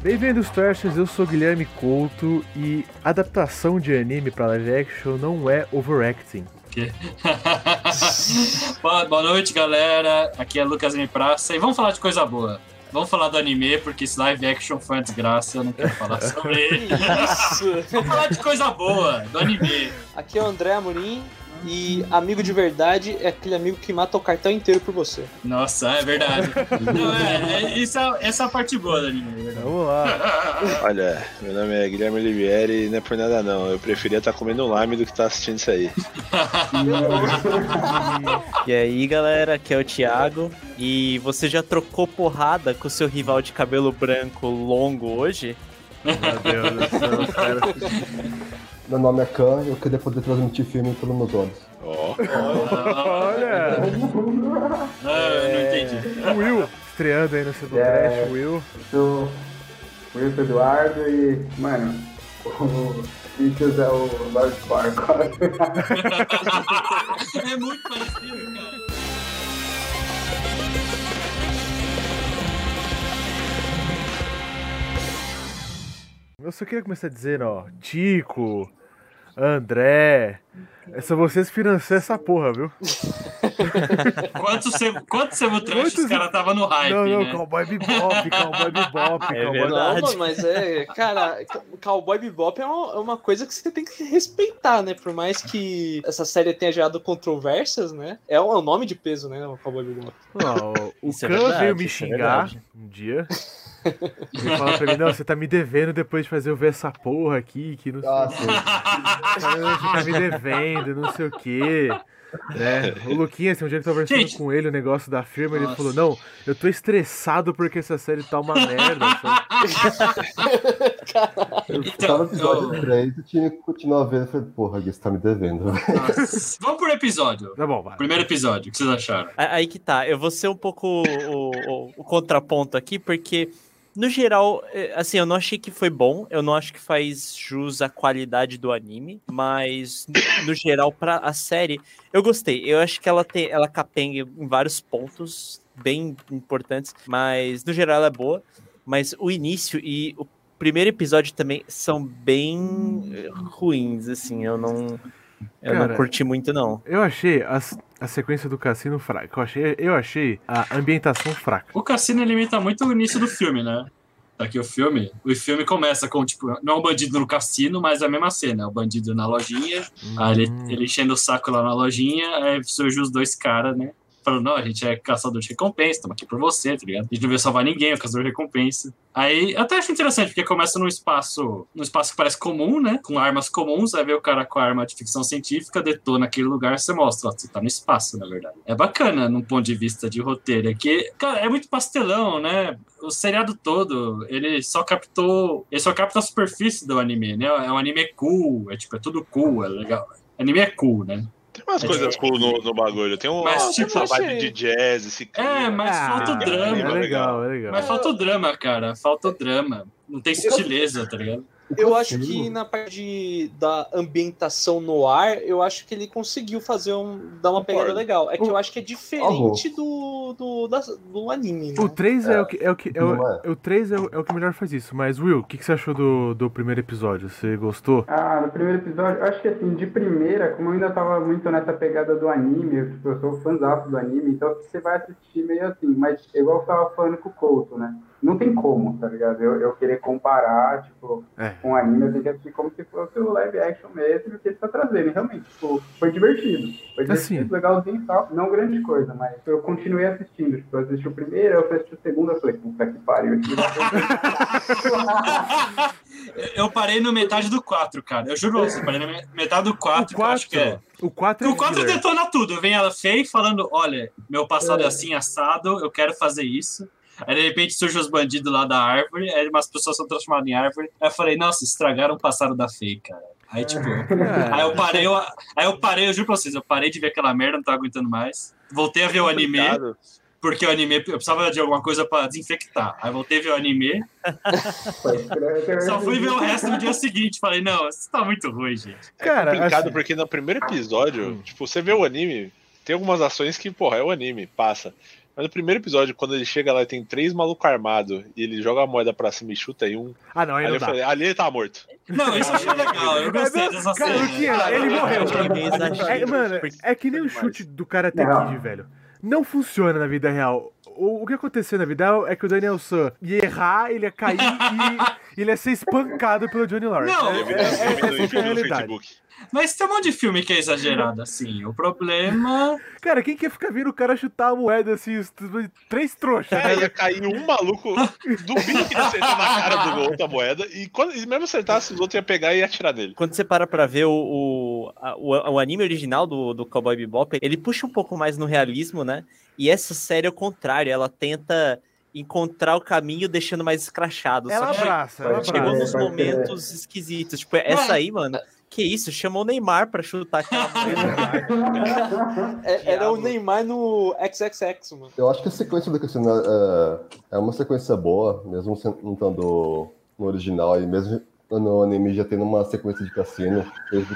Bem-vindos, Trashers, eu sou Guilherme Couto e adaptação de anime para live action não é overacting. boa, boa noite, galera. Aqui é Lucas M. Praça e vamos falar de coisa boa. Vamos falar do anime, porque esse live action foi uma desgraça, eu não quero falar sobre ele. Vamos falar de coisa boa, do anime. Aqui é o André Amorim e amigo de verdade é aquele amigo que mata o cartão inteiro por você. Nossa, é verdade. Não, é, é, isso é, essa é a parte boa do anime. É Vamos lá. Olha, meu nome é Guilherme Olivieri e não é por nada não. Eu preferia estar comendo um lime do que estar assistindo isso aí. e aí, galera, aqui é o Thiago. E você já trocou porrada com o seu rival de cabelo branco longo hoje? Meu Deus do céu, cara. Meu nome é Khan e eu queria poder transmitir filme pelos meus olhos. Ó. Olha! Ah, eu não entendi. Will, estreando aí no seu É. Trash, Will. sou o Wilson Eduardo e, mano, o Vicious é o Lord Farquaad. É muito parecido, cara. Eu só queria começar dizendo, ó, Tico, André, é só vocês financiam essa porra, viu? Quanto você, quanto você trash, Quantos- os caras tava no hype, não, não, né? Cowboy Bebop, Cowboy Bebop, É Cowboy verdade. Não, mas é, cara, Cowboy Bebop é uma, é uma coisa que você tem que respeitar, né? Por mais que essa série tenha gerado controvérsias, né? É um, é um nome de peso, né? O Cowboy Bebop. Não, o é Khan verdade, veio me é xingar um dia. Ele falou pra mim, não, você tá me devendo depois de fazer eu ver essa porra aqui, que não sei Ah, o sim. que. Você tá me devendo, não sei o que. Né? O Luquinhas, tem um dia que eu tava conversando Gente. com ele o negócio da firma, ele Nossa. falou, não, eu tô estressado porque essa série tá uma merda. sabe? Eu Então, tava no episódio eu- 3 e tinha que continuar vendo. Eu falei, porra, Gui, você tá me devendo. Nossa. Vamos pro episódio. Tá bom, vai. Primeiro episódio, o que vocês acharam? Aí que tá, eu vou ser um pouco o, o- o contraponto aqui, porque, no geral, é, assim, eu não achei que foi bom, eu não acho que faz jus à qualidade do anime, mas, no, geral, pra a série, eu gostei. Eu acho que ela, tem, ela capenga em vários pontos bem importantes, mas, no geral, ela é boa. Mas o início e o primeiro episódio também são bem eh, ruins, assim, eu não... Eu Cara, não curti muito, não. Eu achei a, a sequência do cassino fraca. Eu achei, eu achei a ambientação fraca. O Cassino ele imita muito o início do filme, né? Aqui o filme, o filme começa com, tipo, não é um bandido no cassino, mas é a mesma cena. É o bandido na lojinha, aí ele, Hum. ele enchendo o saco lá na lojinha, aí surgem os dois caras, né? Falando, não, a gente é caçador de recompensa, estamos aqui por você, tá ligado? A gente não veio salvar ninguém, é o caçador de recompensa. Aí, eu até acho interessante, porque começa num espaço, num espaço que parece comum, né? Com armas comuns, aí vê o cara com a arma de ficção científica, detona aquele lugar, você mostra, ó, você tá no espaço, na verdade. É bacana, num ponto de vista de roteiro, é que, cara, é muito pastelão, né? O seriado todo, ele só captou, ele só capta a superfície do anime, né? É um anime cool, é tipo, é tudo cool, é legal. Anime é cool, né? Tem umas É coisas tipo- cool no, no bagulho. Tem uma, Mas, tipo, essa vibe achei. de jazz, esse clima. É, mas falta o é drama. legal, é legal. Mas falta o drama, cara. Falta o drama. Não tem sutileza, tá ligado? Eu acho que na parte de- da ambientação no ar, eu acho que ele conseguiu fazer um. dar uma pegada legal. É que eu acho que é diferente do, do, da- do anime, né? O 3 é, o que. É o, que é o, é. o 3 é o, é o que melhor faz isso. Mas, Will, o que, que você achou do, do primeiro episódio? Você gostou? Ah, no primeiro episódio, eu acho que assim, de primeira, como eu ainda tava muito nessa pegada do anime, eu, tipo, eu sou fãzaço do anime, então você vai assistir meio assim, mas igual eu tava falando com o Couto, né? Não tem como, tá ligado? Eu, eu querer comparar, tipo, É. com o anime, eu tenho que assistir como se fosse o live action mesmo, o que ele tá trazendo. E realmente, tipo, foi divertido. Foi divertido, Assim. legalzinho e tal. Não grande coisa, mas eu continuei assistindo. Tipo, eu assisti o primeiro, eu fui assistir o segundo, eu falei, puta que pariu. ser- Eu parei no metade do 4, cara. Eu juro pra você, eu parei na me- metade do 4, o que eu acho que é. 4. O 4 é O 4 filler. detona tudo. Vem ela feia falando: olha, meu passado é. É. assim, assado, eu quero fazer isso. Aí de repente surgem os bandidos lá da árvore, aí umas pessoas são transformadas em árvore. Aí eu falei, nossa, estragaram o passado da Fei, cara. Aí, tipo, É. aí eu parei, eu, aí eu parei, eu juro pra vocês, eu parei de ver aquela merda, não tava aguentando mais. Voltei a ver o anime, Complicado. porque o anime, eu precisava de alguma coisa pra desinfectar. Aí voltei a ver o anime, só fui ver o resto no dia seguinte. Falei, não, isso tá muito ruim, gente. Cara, é complicado assim- porque no primeiro episódio, tipo, você vê o anime, tem algumas ações que, porra, é o anime, passa. Mas no primeiro episódio, quando ele chega lá e tem três malucos armados e ele joga a moeda pra cima e chuta em um, Ah, não, aí ali não eu dá. falei, ali ele tá morto. Não, isso achei legal. Eu gostei dessa cara, cena. ele morreu. Exagero. É, mano, é que nem o chute do Não. Kid, velho. Não funciona na vida real. O, que aconteceu na vida real é que o Daniel San ia errar, ele ia cair e ele ia ser espancado pelo Johnny Lawrence. Não, é, vi é, no é, filme do- essa que é a realidade. Facebook. Mas tem um monte de filme que é exagerado, assim. O problema. Cara, quem quer ficar vendo o cara chutar a moeda assim, três trouxas? É, né? ia cair um maluco, duvido que ele acertar na cara do outro a moeda, e, quando, e mesmo acertasse, os outros iam pegar e atirar nele. Quando você para pra ver o, o, a- o, o anime original do, do Cowboy Bebop, ele puxa um pouco mais no realismo, né? E essa série é o contrário, ela tenta encontrar o caminho deixando mais escrachado. Ela só que abraça, ela Pode chegou abraça. nos momentos esquisitos. Tipo, essa aí, mano, que isso? Chamou o Neymar pra chutar aquela. É- era o Neymar no XXX, mano. Eu acho que a sequência do Cassino é, é uma sequência boa, mesmo não estando no original e mesmo no anime já tendo uma sequência de cassino desde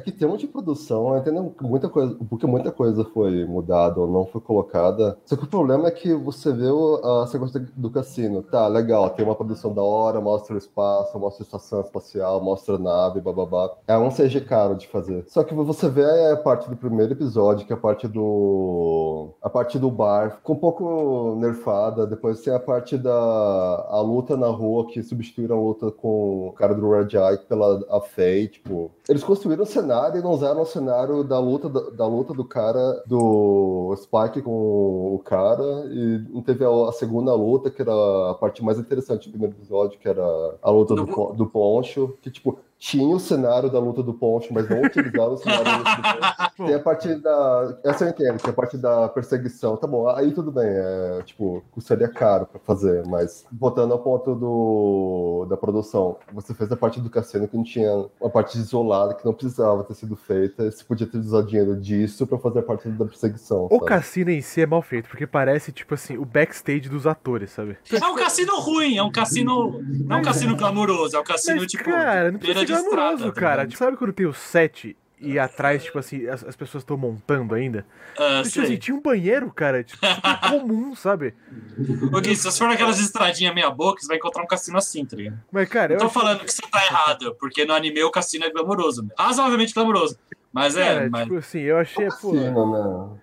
que tem um monte de produção, entendo que muita coisa, porque muita coisa foi mudada ou não foi colocada. Só que o problema é que você vê a sequência do cassino. Tá, legal, tem uma produção da hora, mostra o espaço, mostra a estação espacial, mostra a nave, bababá. É um CG caro de fazer. Só que você vê a parte do primeiro episódio, que é a parte do. A parte do bar, ficou um pouco nerfada. Depois tem a parte da a luta na rua, que substitui a luta com o cara do Red Eye pela a Faye. Tipo, eles construíram o cenário e não usaram o cenário da luta, da, da luta do cara, do Spike com o cara. E não teve a, a segunda luta, que era a parte mais interessante do primeiro episódio, que era a luta do, Pon- do Poncho. Que, tipo, tinha o cenário da luta do Poncho, mas não utilizaram o cenário da luta do Poncho. Tem a parte da. Essa eu entendo, é a parte da perseguição. Tá bom, aí tudo bem. É, tipo, custaria caro pra fazer, mas botando a ponto do, da produção, você fez a parte do cassino que não tinha uma parte isolada que não precisava ter sido feita. Você podia ter usado dinheiro disso pra fazer a parte da perseguição. O sabe? cassino em si é mal feito, porque parece, tipo assim, o backstage dos atores, sabe? É um cassino ruim, é um cassino. Não é um cassino glamouroso, é um cassino, Mas, tipo. cara, não precisa de estrada, glamouroso, tá cara. Tipo, sabe quando tem o set e atrás, tipo assim, as, as pessoas estão montando ainda? Ah, Tipo assim, tinha um banheiro, cara, tipo, super comum, sabe? Gui, se você for naquelas estradinhas meia boca, você vai encontrar um cassino assim, tá ligado? Mas, cara, Não eu tô achei- falando que você tá errado, porque no anime o cassino é glamouroso. né? Razoavelmente glamouroso. Mas é, mas. tipo assim, eu achei, pô... Cassino, né?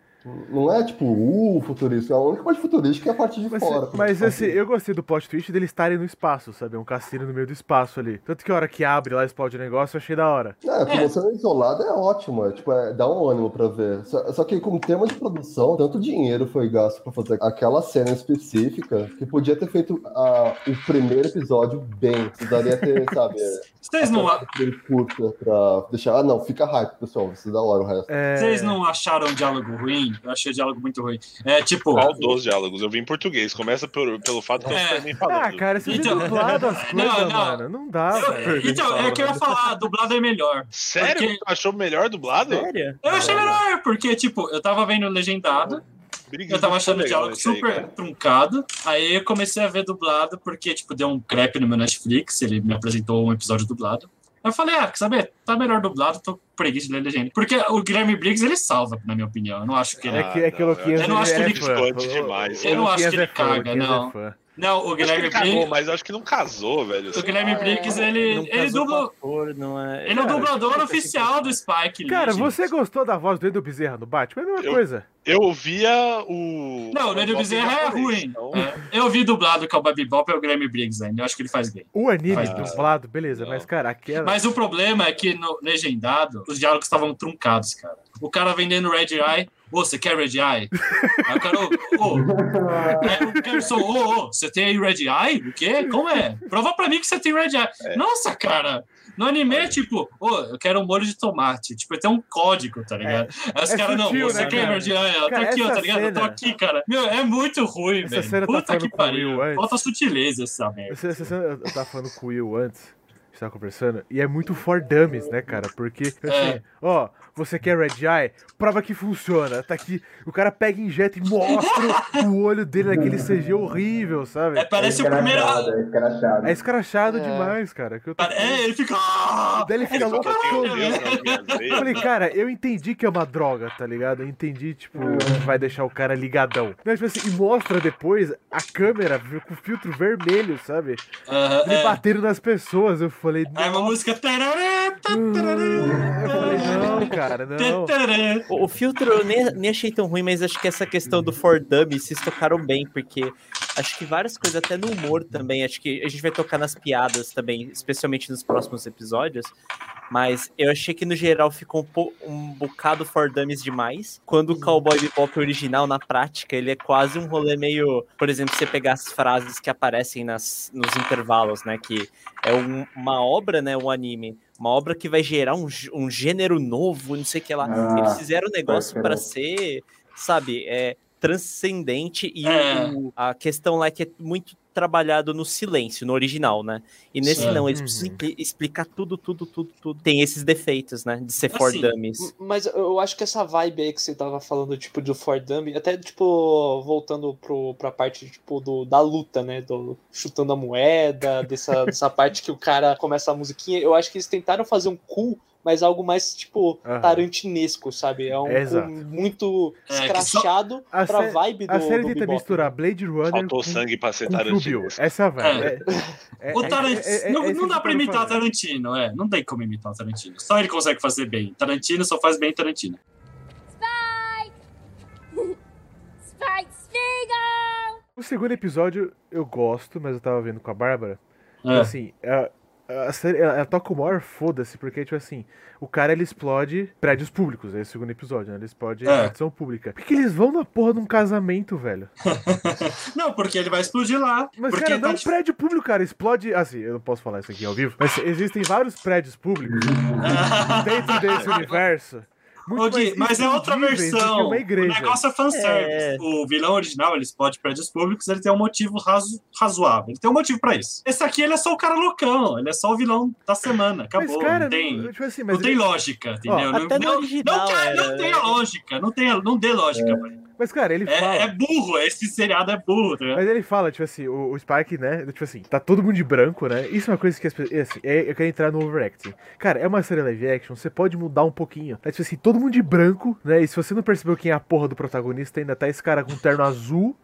Não é tipo, uh, futurístico. A única parte futurística é a parte de Mas, fora. mas assim, eu gostei do plot twist deles estarem no espaço, sabe? É um cassino no meio do espaço ali. Tanto que a hora que abre lá, explode o negócio, eu achei da hora. É, a promoção isolada é ótima, tipo, é, dá um ânimo pra ver. Só, só que com tema de produção, tanto dinheiro foi gasto pra fazer aquela cena específica que podia ter feito a- o primeiro episódio bem. Precisaria ter, sabe, Vocês não, curta pra deixar. Ah, não, fica hype, pessoal, isso é da hora o resto. É... vocês não acharam o diálogo ruim? Eu achei o diálogo muito ruim. É tipo. Qual dos diálogos? Eu vi em português. Começa por- pelo fato que eu É. não nem Ah, falando. cara, você Então- viu dublado as coisas, Não, não. mano. Não dá, Eu- velho. então, é o que eu ia falar, a dublada é melhor. Sério? Porque- achou melhor dublado? Sério? Eu achei melhor, porque, tipo, eu tava vendo legendado, eu tava achando o diálogo aí, super cara. truncado. Aí eu comecei a ver dublado, porque, tipo, deu um crepe no meu Netflix, ele me apresentou um episódio dublado. Aí eu falei, ah, quer saber? Tá melhor dublado, tô preguiça de ler legenda. Porque o Guilherme Briggs, ele salva, na minha opinião. Eu não acho que ele É que, é que o Ah, eu não acho que é fã. Eu não acho que ele é caga, Luquinhas não. Não, o Acho que Guilherme Briggs. mas eu acho que não casou, velho. O Guilherme Briggs, ele, Não ele dubla. ator, não é... Ele é o Cara, dublador oficial do Spike. Cara, gente. você gostou da voz do Edu Bezerra no Batman? É a mesma Eu- coisa. Eu ouvia o. Não, o Bob Bezerra é ruim. então- É, eu vi dublado com o Baby Bop é o Guilherme Briggs ainda. Eu acho que ele faz bem. O anime Mas- dublado, beleza, Não. mas, cara, aquela. Mas o problema é que no legendado, os diálogos estavam truncados, cara. O cara vendendo Red Eye. Ô, você quer Red Eye? Aí o cara, ô, ô. Aí o ô, ô, você tem aí Red Eye? O quê? Como é? Prova pra mim que você tem Red Eye. É. Nossa, cara. No anime é tipo, ô, eu quero um molho de tomate. Tipo, tem um código, tá ligado? Aí os é caras, não, você né, quer cara? Red Eye? Tá Cara, aqui, ó, essa tá ligado? Eu tô cena- aqui, cara. Meu, é muito ruim, Essa velho. cena tá Puta falando que pariu. Falta sutileza essa merda. Você, você, eu tava falando com o Will antes. Gente tava conversando, e é muito for dummies, né, cara? Porque, assim, ó, você quer Red Eye? Prova que funciona. Tá aqui, o cara pega, injeta e mostra o olho dele naquele CG horrível, sabe? É, parece o primeiro. escrachado, é escrachado. É escrachado É. demais, cara. que eu tô- É, ele fica. Daí ele fica louco. Eu minhas Eu falei, cara, eu entendi que é uma droga, tá ligado? Eu entendi, tipo, que vai deixar o cara ligadão. Mas, tipo assim, e mostra depois a câmera com o filtro vermelho, sabe? Aham, Ele é. batendo nas pessoas. Eu falei, Aí uma música. tarará, tá, Hum, tarará, Eu falei, não, cara, não. tarará. O, o filtro eu nem, nem achei tão ruim, mas acho que essa questão do For Dummies se tocaram bem, porque acho que várias coisas, até no humor também, acho que a gente vai tocar nas piadas também, especialmente nos próximos episódios. Mas eu achei que no geral ficou um, po- um bocado For Dummies demais. Quando o Cowboy Bebop original, na prática, ele é quase um rolê meio. Por exemplo, você pegar as frases que aparecem nas, nos intervalos, né? Que é um- uma obra, né? Um anime. Uma obra que vai gerar um, um gênero novo, não sei o que lá. Ah, Eles fizeram o negócio para ser, sabe, é, transcendente e É. o- a questão lá é que é muito trabalhado no silêncio, no original, né? E nesse Sim. não, eles Uhum. precisam explicar tudo, tudo, tudo, tudo. Tem esses defeitos, né? De ser for Assim, dummies. Mas eu acho que essa vibe aí que você tava falando, tipo, do For Dummy, até, tipo, voltando pro, pra parte, tipo, do, da luta, né? Do chutando a moeda, dessa, dessa parte que o cara começa a musiquinha, eu acho que eles tentaram fazer um cool, mas algo mais, tipo, Aham. tarantinesco, sabe? É um É, muito É, escrachado A pra sé- vibe do A série do tenta Bebop. misturar Blade Runner Faltou com, sangue pra ser. Tarantino. Essa é a vibe. É, é- O é- Tarantino. é- é- não, é não dá pra imitar fazer. Tarantino, é. Não tem como imitar o Tarantino. Só ele consegue fazer bem. Tarantino só faz bem Tarantino. Spike Spiegel! O segundo episódio eu gosto, mas eu tava vendo com a Bárbara. É. Assim, a, a série, ela, ela toca o maior foda-se, porque, tipo assim, o cara ele explode prédios públicos, é o segundo episódio, né? Ele explode É. a repartição pública. Por que, que eles vão na porra de um casamento, velho? Não, porque ele vai explodir lá. Mas, porque cara, não é tá um prédio público, cara. Explode. Assim, eu não posso falar isso aqui ao vivo, mas existem vários prédios públicos dentro desse universo. Muito mas é outra versão. Uma O negócio é fanservice. É. O vilão original, ele explode prédios públicos, ele tem um motivo razo- razoável. Ele tem um motivo pra isso. Esse aqui, ele é só o cara loucão. Ele é só o vilão da semana. Acabou. mas, cara, não tem, não, tipo assim, não mas tem ele- lógica, entendeu? não, até no não, original não, cara, não tem né? a lógica. Não, tem, a- não dê lógica pra ele. Mas, cara, ele fala. É, é burro. Esse seriado é burro. Tá ligado? Mas ele fala, tipo assim, o, o Spike, né? Tipo assim, tá todo mundo de branco, né? Isso é uma coisa que as pessoas. Assim, é, eu quero entrar no overacting. Cara, é uma série live action, você pode mudar um pouquinho. É tipo assim, todo mundo de branco, né? E se você não percebeu quem é a porra do protagonista, ainda tá esse cara com terno azul.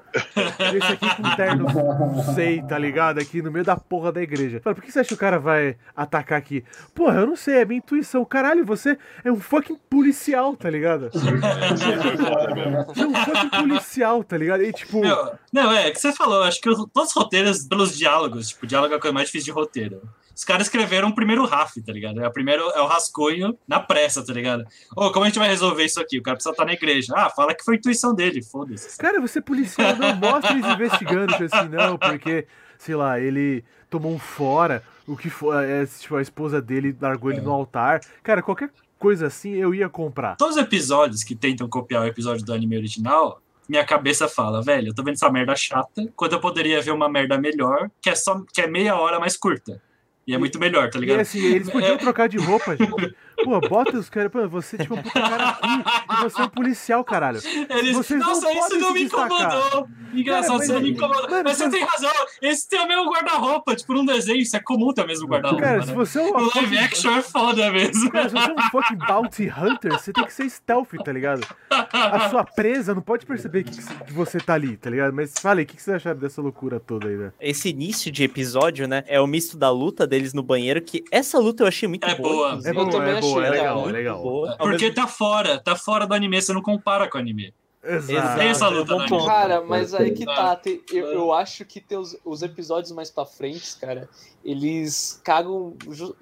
e esse aqui com terno, não sei, tá ligado? Aqui no meio da porra da igreja. Fala, por que você acha que o cara vai atacar aqui? Porra, eu não sei, é minha intuição. Caralho, você é um fucking policial, tá ligado? Foda mesmo. Você é um fucking policial, tá ligado? E tipo. Meu, não, é, que você falou, acho que os- todos os roteiros, pelos diálogos, tipo, diálogo é a coisa mais difícil de roteiro. Os caras escreveram o primeiro RAF, tá ligado? É o primeiro é o rascunho na pressa, tá ligado? Ô, como a gente vai resolver isso aqui? O cara precisa estar na igreja. Ah, fala que foi intuição dele, foda-se. Cara, você é policial, não mostra eles investigando, tipo assim, não, porque, sei lá, ele tomou um fora, o que for, é, tipo, a esposa dele largou ele no altar. Cara, qualquer coisa assim eu ia comprar. Todos os episódios que tentam copiar o episódio do anime original, minha cabeça fala, velho, eu tô vendo essa merda chata, quando eu poderia ver uma merda melhor, que é só que é meia hora mais curta. E é muito melhor, tá E ligado? assim, eles podiam É. trocar de roupa, gente. Pô, bota os caras, pô, você tipo um puta cara cool, e você é um policial, caralho. Eles, Vocês não Nossa, isso podem não me destacar. incomodou. Engraçado, Cara, isso não me incomodou. Mano, mas você mas- tem razão. Esse tem o mesmo guarda-roupa, tipo, num desenho, isso é comum ter o mesmo guarda-roupa. Cara, né? se você é um O live action é foda mesmo. Cara, se você é um fucking bounty hunter, você tem que ser stealth, tá ligado? A sua presa não pode perceber que, que você tá ali, tá ligado? Mas fala aí, o que que vocês acharam dessa loucura toda aí, né? Esse início de episódio, né? É o misto da luta deles no banheiro, que essa luta eu achei muito É boa. boa. É boa, também é boa, é legal, é legal. boa. Porque tá fora, tá fora do anime, você não compara com o anime. Exato. Tem essa é um luta bom ponto. anime. Cara, mas aí que Ah. tá. tem- eu, eu acho que tem os, os episódios mais pra frente, cara, eles cagam.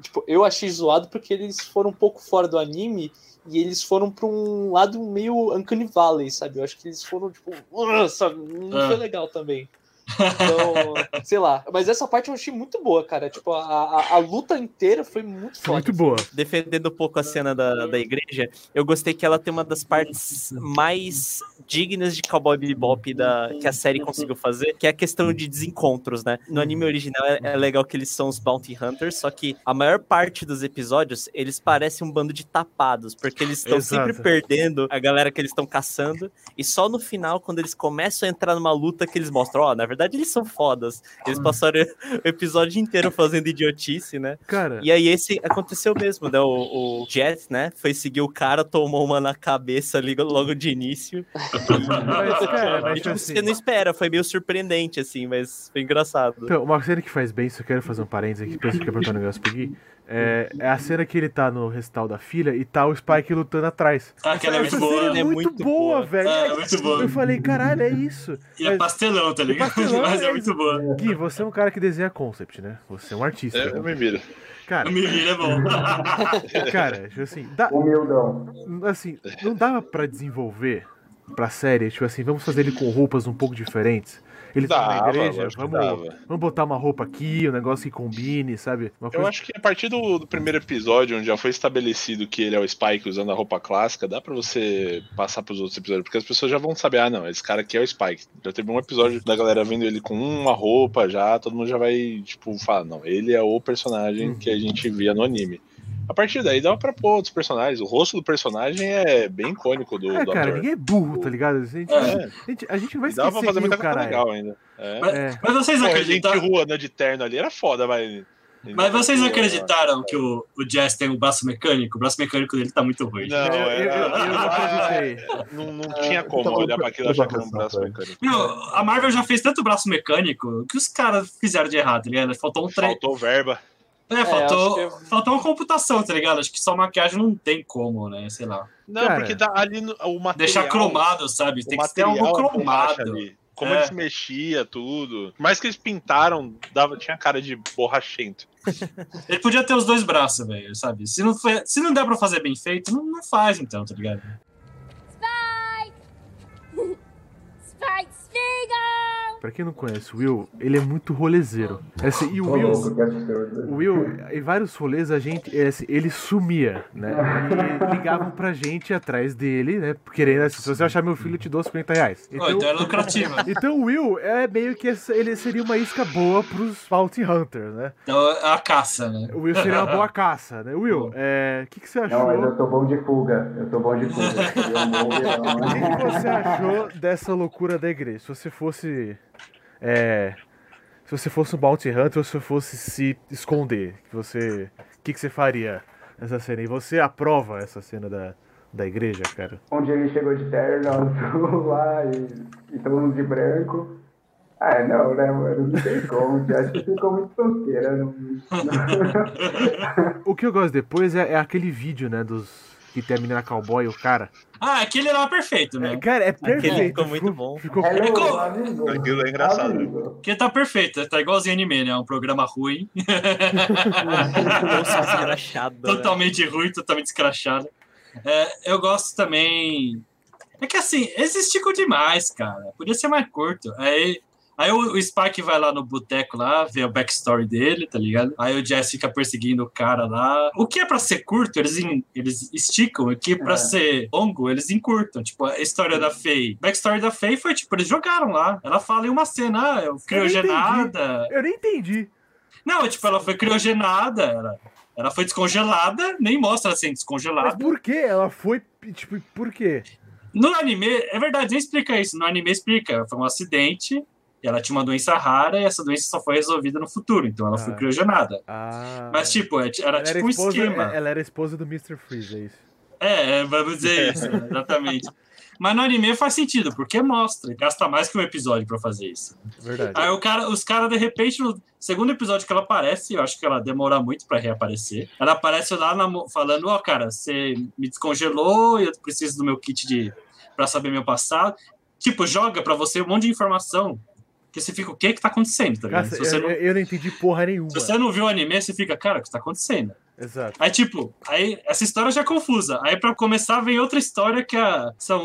Tipo, eu achei zoado porque eles foram um pouco fora do anime e eles foram pra um lado meio Uncanny Valley, sabe? Eu acho que eles foram, tipo, sabe? Não Ah. foi legal também. Então, sei lá. Mas essa parte eu achei muito boa, cara. Tipo, a, a, a luta inteira foi muito foda. muito boa. Defendendo um pouco a cena da, da igreja, eu gostei que ela tem uma das partes mais dignas de Cowboy Bebop da, que a série conseguiu fazer, que é a questão de desencontros, né? No anime original é, é legal que eles são os Bounty Hunters, só que a maior parte dos episódios, eles parecem um bando de tapados, porque eles estão sempre perdendo a galera que eles estão caçando, e só no final, quando eles começam a entrar numa luta, que eles mostram, ó, na verdade eles são fodas. Eles passaram o episódio inteiro fazendo idiotice, né? Cara, E aí esse aconteceu mesmo, né? O, o Jet, né? Foi seguir o cara, tomou uma na cabeça ali logo de início. mas, cara, mas, E, tipo, assim, você não espera, foi meio surpreendente, assim, mas foi engraçado. Então, uma cena que faz bem, isso eu quero fazer um parênteses aqui, depois eu quero perguntar um negócio Gui. É, é a cena que ele tá no recital da filha e tá o Spike lutando atrás. Ah, aquela é muito Essa boa. cena é É muito, muito boa, boa. velho. É, muito boa. Eu falei, caralho, é isso. E é Mas, pastelão, tá ligado? pastelão, Mas é é muito boa. Gui, você é um cara que desenha concept, né? Você é um artista. É, eu me viro. Cara, O Mimir é bom. cara, tipo assim, dá, Humildão. assim, não dava pra desenvolver pra série, tipo assim, vamos fazer ele com roupas um pouco diferentes. Ele tá na Dava, igreja, lógico que vamos, vamos botar uma roupa aqui, um negócio que combine, sabe? Uma Eu coisa... acho que a partir do, do primeiro episódio, onde já foi estabelecido que ele é o Spike usando a roupa clássica, dá pra você passar pros outros episódios, porque as pessoas já vão saber, ah, não, esse cara aqui é o Spike. Já teve um episódio da galera vendo ele com uma roupa já, todo mundo já vai, tipo, falar, não, ele é o personagem que a gente via no anime. A partir daí dava pra pôr outros personagens. O rosto do personagem é bem icônico do, É, do cara, ator. ninguém é burro, tá ligado? A gente, É. a gente, a gente vai E dava pra esquecer fazer quem muita coisa cara é. legal ainda. É. Mas, É. mas vocês Pô, a gente acreditaram. rua andando de terno ali era foda, mas. Mas vocês acreditaram que o, o Jazz tem um braço mecânico? O braço mecânico dele tá muito ruim. Não, Eu, eu, eu, era. eu não acreditei. Não, não tinha como olhar pra aquilo e achar que era um braço mecânico. Meu, a Marvel já fez tanto braço mecânico que os caras fizeram de errado, ligado? Faltou um trem. Faltou verba. É, faltou, que- faltou uma computação, tá ligado? Acho que só maquiagem não tem como, né? Sei lá. Não, Cara. porque tá ali no, o material. Deixar cromado, sabe? Tem que ter algo é cromado. ali. Como É. eles mexia tudo. Por mais que eles pintaram, dava, tinha cara de borrachento. Ele podia ter os dois braços, velho, sabe? Se não, foi, se não der pra fazer bem feito, não, não faz então, tá ligado? Spike! Spike Spiegel! Pra quem não conhece o Will, ele é muito rolezeiro. É assim, e o Will, o Will, em vários rolês, a gente, é assim, ele sumia, né? E ligavam pra gente atrás dele, né? Querendo assim, se você achar meu filho, eu te dou 50 reais. Ô, então é lucrativo. Então o Will é meio que essa- ele seria uma isca boa pros Bounty Hunters, né? Então é a caça, né? O Will seria uma boa caça, né? Will, é, o que, que você achou? Não, eu sou bom de fuga. Eu sou bom de fuga. O que, que você achou dessa loucura da igreja? Se você fosse. É, se você fosse um Bounty Hunter ou se você fosse se esconder, que você. O que, que você faria nessa cena? E você aprova essa cena da, da igreja, cara? Onde ele chegou de terno, azul lá e, e todo mundo de branco. Ah, não, né, mano? Não tem como. Eu acho que ficou muito tosqueira. Não... O que eu gosto depois é, é aquele vídeo, né? Dos. Que tem a menina cowboy o cara. Ah, aquele era perfeito, né? Cara, é perfeito. ficou muito bom. Ficou, Hello, Ficou- amigo. Aquilo é engraçado. Amigo. Porque tá perfeito, tá igualzinho anime, né? É um programa ruim, Nossa, escrachado, né? totalmente ruim, totalmente escrachado. É, eu gosto também. É que assim, eles esticam demais, cara. Podia ser mais curto. Aí, aí o, o Spike vai lá no boteco lá, vê o backstory dele, tá ligado? Aí o Jess fica perseguindo o cara lá. O que é pra ser curto, eles, en- eles esticam. O que é pra É. ser longo, eles encurtam. Tipo, a história da Faye. Backstory da Faye foi, tipo, eles jogaram lá. Ela fala em uma cena, ah, eu criogenada. Eu nem entendi. Não, tipo, ela foi criogenada, ela, ela foi descongelada, nem mostra ela sendo Mas descongelada. por que ela foi. Tipo, por quê? No anime, é verdade, nem explica isso. No anime explica, foi um acidente, ela tinha uma doença rara e essa doença só foi resolvida no futuro, então ela foi Ah. criogenada. Ah. Mas, tipo, é- era ela tipo um esposa, esquema. Ela era esposa do Mr. Freeze, é isso. É, é, vamos dizer isso, exatamente. Mas no anime faz sentido, porque mostra, gasta mais que um episódio pra fazer isso. Verdade. Aí o cara, os caras, de repente, no segundo episódio que ela aparece, eu acho que ela demora muito pra reaparecer. Ela aparece lá na falando: Ó, cara, você me descongelou, eu preciso do meu kit de para saber meu passado. Tipo, joga pra você um monte de informação. Que você fica, o que que tá acontecendo, tá ligado? Nossa, eu, não, eu não entendi porra nenhuma. se você não viu o anime, você fica, cara, o que tá acontecendo? Exato. Aí, tipo, aí essa história já é confusa. Aí, pra começar, vem outra história que é- são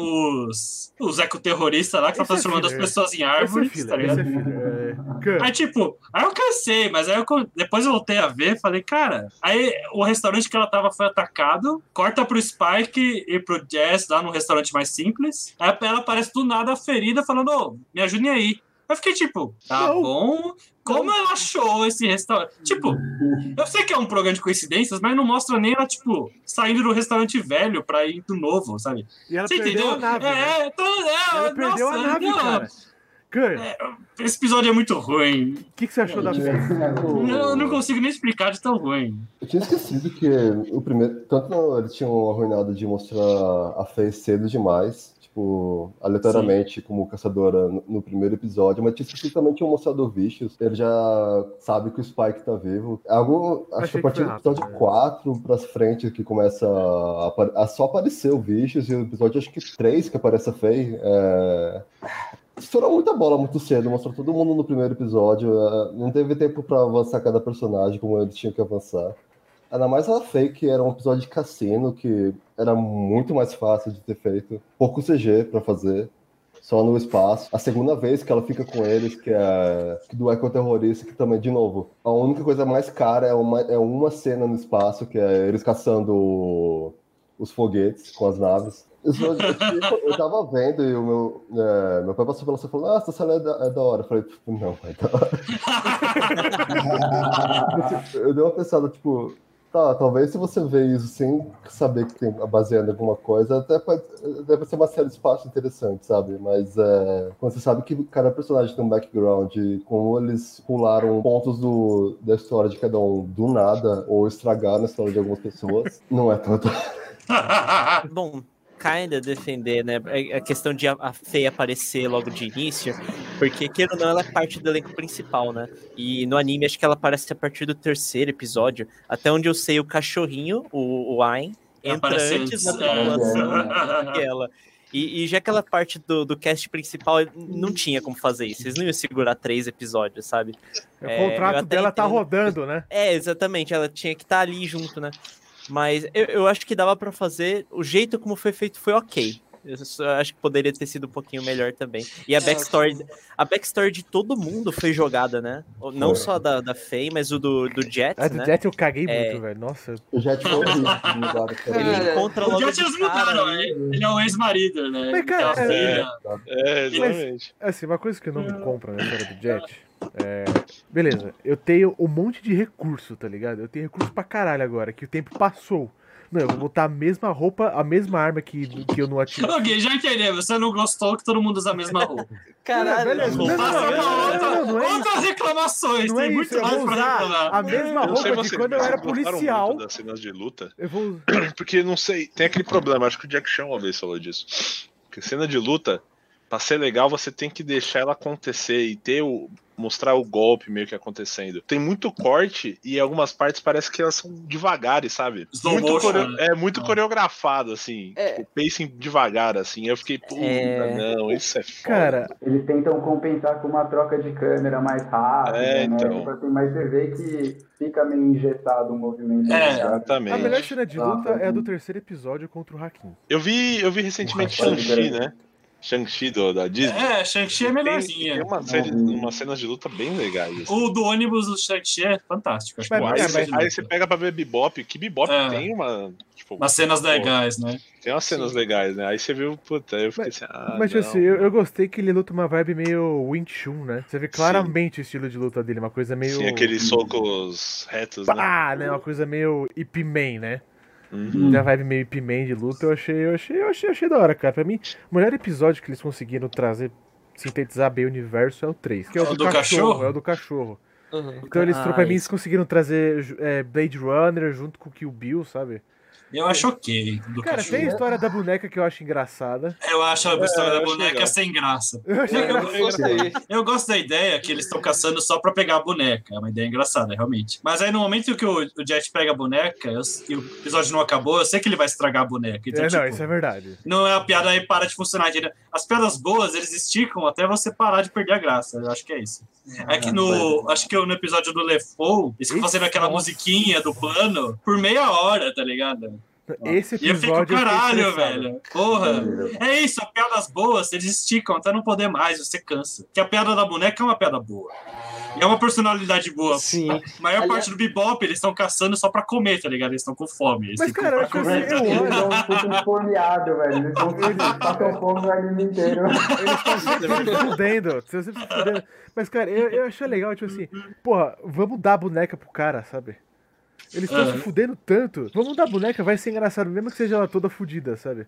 os, os ecoterroristas lá que estão Esse é transformando as filler. pessoas em é árvores, tá ligado? é filler. É... Cara, Aí, tipo, aí eu cansei, mas aí eu, depois eu voltei a ver, falei, cara, aí o restaurante que ela tava foi atacado, corta pro Spike e pro Jazz lá num restaurante mais simples, aí ela aparece do nada ferida, falando, ô, me ajudem aí. Eu fiquei tipo, tá Não. bom, como ela achou esse restaurante? Tipo, eu sei que é um programa de coincidências, mas não mostra nem ela, tipo, saindo do restaurante velho pra ir do novo, sabe? e ela Você perdeu entendeu? a nave. né? é, então, é, Ela perdeu nossa, a nave, não, cara. É, esse episódio é muito ruim. o que, que você achou da Fê? Eu não consigo nem explicar de tão ruim. Eu tinha esquecido que o primeiro. Tanto não, eles tinham arruinado de mostrar a Faye cedo demais, tipo, aleatoriamente, como caçadora no, no primeiro episódio, mas tinha esquecido também tinham mostrado o Vicious. Ele já sabe que o Spike tá vivo. É algo. Acho que a partir do foi rápido, episódio né? 4 pra frente que começa a, a só aparecer o Vicious, e o episódio acho que 3 que aparece a Faye. É... Estourou muita bola muito cedo, mostrou todo mundo no primeiro episódio. é, Não teve tempo pra avançar cada personagem como eles tinham que avançar. Ainda mais a Faye, que era um episódio de cassino, que era muito mais fácil de ter feito. Pouco CG pra fazer, só no espaço. A segunda vez que ela fica com eles, que é do ecoterrorista, que também, de novo, a única coisa mais cara é uma, é uma cena no espaço, que é eles caçando os foguetes com as naves. Eu, eu, tava vendo e o meu, é, meu pai passou pela sala e falou: Ah, essa cena é da, é da hora. Eu falei: Não, é da hora. eu dei uma pensada, tipo, tá, talvez se você vê isso sem saber que tem baseado em alguma coisa, até pode, deve ser uma série de espaço interessante, sabe? Mas é, quando você sabe que cada personagem tem um background, e como eles pularam pontos do, da história de cada um do nada, ou estragaram a história de algumas pessoas, não é tanto. Bom, kinda defender, né? A a questão de a, Fei aparecer logo de início, porque, queira ou não, ela é parte do elenco principal, né? E no anime, acho que ela aparece a partir do terceiro episódio. Até onde eu sei, o cachorrinho, o, o Ain, entra Aparece antes da é. tripulação que ela. E, e já aquela parte do, do cast principal, não tinha como fazer isso. Eles não iam segurar três episódios, sabe? O É, contrato dela tá entendo. rodando, né? É, exatamente, ela tinha que estar ali junto, né? Mas eu, eu acho que dava pra fazer. O jeito como foi feito foi ok. Eu só acho que poderia ter sido um pouquinho melhor também. E a backstory, a backstory de todo mundo foi jogada, né? Não Foi. só da, da Faye, mas o do, do Jet, A do né? Jet eu caguei É. muito, velho. Nossa. Já tinha ouvido de mudar Ele Cara, encontra O logo Jet de eles cara mudaram, ali. é- ele é o ex-marido, né? Mas, cara, é-. É, exatamente. Assim, uma coisa que eu não me compro na história do Jet é. Beleza, eu tenho um monte de recurso, tá ligado? Eu tenho recurso pra caralho agora, que o tempo passou. Não, eu vou botar a mesma roupa, a mesma arma que, que eu não atiro. Ok, já entendi. Você não gostou que todo mundo usa a mesma roupa. Caralho, beleza, não, não, Passa não, pra não, outra- não, não é isso. outras reclamações. Não Tem é isso, muito mais vou pra reclamar. a mesma não roupa de vocês, quando eu era policial. das cenas de luta. Eu vou. Porque não sei, tem aquele problema, acho que o Jack Chan uma vez falou disso. Que cena de luta, pra ser legal, você tem que deixar ela acontecer e ter o. mostrar o golpe meio que acontecendo. Tem muito corte e algumas partes parece que elas são devagares, sabe? Slow muito motion, coreo- né? É muito coreografado, assim. É. Tipo, pacing devagar, assim. Eu fiquei, puta, É. não, isso é foda. Cara, Eles tentam compensar com uma troca de câmera mais rápida, É, né? então. Tipo assim, mas você vê que fica meio engessado o movimento. É, né? a Exatamente. melhor cena de luta Nossa, é a do terceiro episódio contra o Hakim. Eu vi, eu vi recentemente Shang-Chi, né? Shang-Chi da Disney. É, Shang-Chi é Tem, melhorzinha. tem uma série, umas cenas de luta bem legais. assim. O do ônibus do Shang-Chi é fantástico. Acho Mas- que Pô, aí, é, você, aí você pega pra ver Bebop, que Bebop É. tem uma. Tipo, Umas cenas legais, né? tem umas cenas legais, né? Aí você viu, puta, eu fiquei Mas- assim, ah, Mas não. assim, eu, eu gostei que ele luta uma vibe meio Wing Chun, né? Você vê claramente o estilo de luta dele, uma coisa meio. Sim, aqueles socos retos, né? Pá, né? Uma coisa meio Ip Man, né? Uhum. Tem vibe meio Ip Man de luta, eu achei, eu achei, eu achei, achei da hora, cara. Pra mim, o melhor episódio que eles conseguiram trazer, sintetizar bem o universo é o 3. Que é o, É o do, do cachorro, cachorro? É o do cachorro. Uhum. Então eles, Ah, pra mim, eles isso. conseguiram trazer é, Blade Runner junto com Kill Bill, sabe? Eu acho ok. Do Cara, cachorro. tem a história da boneca que eu acho engraçada. Eu acho a história É, da boneca legal. sem graça. Eu Eu-. Eu gostei. Eu gosto da ideia que eles estão caçando só pra pegar a boneca. É uma ideia engraçada, realmente. Mas aí no momento que o, o Jet pega a boneca eu- e o episódio não acabou, eu sei que ele vai estragar a boneca. Então, É, não, tipo, isso é verdade. não é a piada aí para de funcionar. entendeu? As piadas boas, eles esticam até você parar de perder a graça. Eu acho que é isso. É que no. Acho que no episódio do Lefou, eles ficam fazendo aquela musiquinha do plano por meia hora, tá ligado? Esse E eu fico, episódio. caralho, velho. Porra. É isso, as piadas boas, eles esticam até não poder mais, você cansa. Que a piada da boneca é uma piada boa. E é uma personalidade boa. Sim. A maior Aliás- parte do bebop, eles estão caçando só pra comer, tá ligado? Eles estão com fome. Eles Mas, cara, eu acho comer. assim, eu Eles olho. são um folheado, velho. Eles eles passam fome o anime inteiro. Eles estão sempre se fudendo. Estão sempre se fudendo. Mas, cara, eu, eu achei legal, tipo assim, porra, vamos dar a boneca pro cara, sabe? Eles estão Aham. se fudendo tanto. Vamos dar boneca, vai ser engraçado, mesmo que seja ela toda fudida, sabe?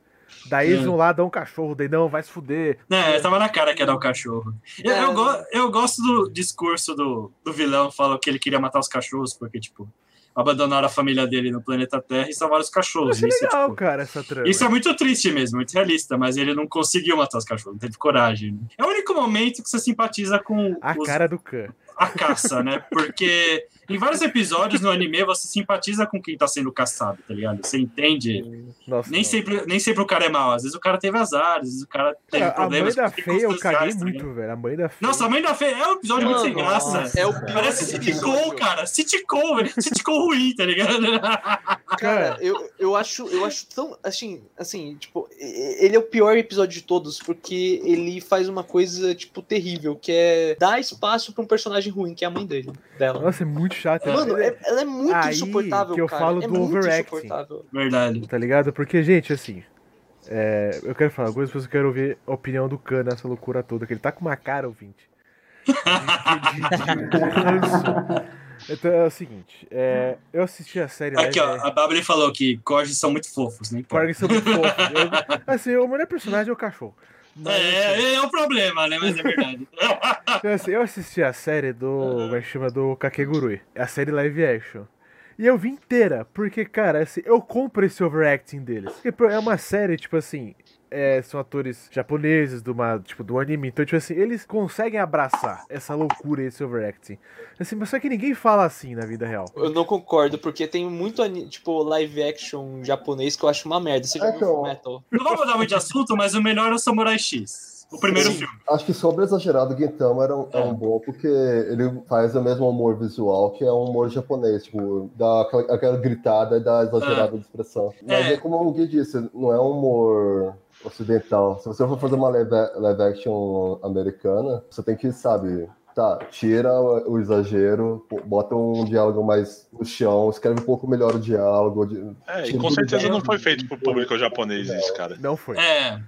Daí eles É. vão lá, dão um cachorro, daí não, vai se fuder. É, tava na cara que ia dar o cachorro. Eu, É. eu, go- eu gosto do discurso do, do vilão, fala que ele queria matar os cachorros, porque, tipo, abandonaram a família dele no planeta Terra e salvaram os cachorros. Isso, legal, tipo, cara, essa trama. Isso é muito triste mesmo, muito realista, mas ele não conseguiu matar os cachorros, não teve coragem. É o único momento que você simpatiza com A os- cara do Khan. a caça, né? Porque em vários episódios no anime você simpatiza com quem tá sendo caçado, tá ligado? Você entende. Nossa, Nem não. sempre, nem sempre o cara é mau, às vezes o cara teve azar, às vezes o cara teve Cara, a mãe problemas. da Fê eu caguei tá ligado? muito, velho. A mãe da Fê. Nossa, a mãe da Fê é um episódio muito sem Mano, graça. É o pior Parece sitcom, cara. Sitcom, velho. Sitcom ruim, tá ligado? Cara, eu, eu acho, eu acho tão assim, assim, tipo, ele é o pior episódio de todos porque ele faz uma coisa tipo terrível, que é dar espaço pra um personagem ruim, que é a mãe dele, dela. Nossa, é muito chato. Mano, é- ela é muito Aí insuportável, que eu cara. falo é do muito overacting. insuportável. Verdade. Tá ligado? Porque, gente, assim. é, eu quero falar coisas, mas eu quero ouvir a opinião do Khan nessa loucura toda, que ele tá com uma cara, ouvinte. Então é o seguinte, é, eu assisti a série Aqui, ó, a Babli falou que corgis são muito fofos, né? Corgis são muito fofos. Eu- Assim, o melhor personagem é o cachorro. Mas, assim, É, é um problema, né? Mas é verdade. Então, assim, eu assisti a série do. Como é que chama? Do Kakegurui. É a série live action. E eu vi inteira, porque, cara, assim, eu compro esse overacting deles. Porque é uma série, tipo assim. É, são atores japoneses do, uma, tipo, do anime. Então, tipo assim, eles conseguem abraçar essa loucura e esse overacting. Assim, mas só que ninguém fala assim na vida real. Eu não concordo, porque tem muito, tipo, live action japonês que eu acho uma merda. Você já viu Então. Full Metal? Não vamos mudar muito de assunto, mas o melhor é o Samurai X. O primeiro Sim. filme. Acho que sobre exagerado, Gintama era um, é um bom porque ele faz o mesmo humor visual que é um humor japonês, tipo, dá aquela, aquela gritada e dá exagerada de expressão. Mas É. é. como o Gui disse, não é um humor ocidental. Se você for fazer uma live, live action americana, você tem que, sabe, tá, tira o, o exagero, bota um diálogo mais no chão, escreve um pouco melhor o diálogo. de- É, e com certeza não foi feito pro público japonês isso, cara. Não foi. É.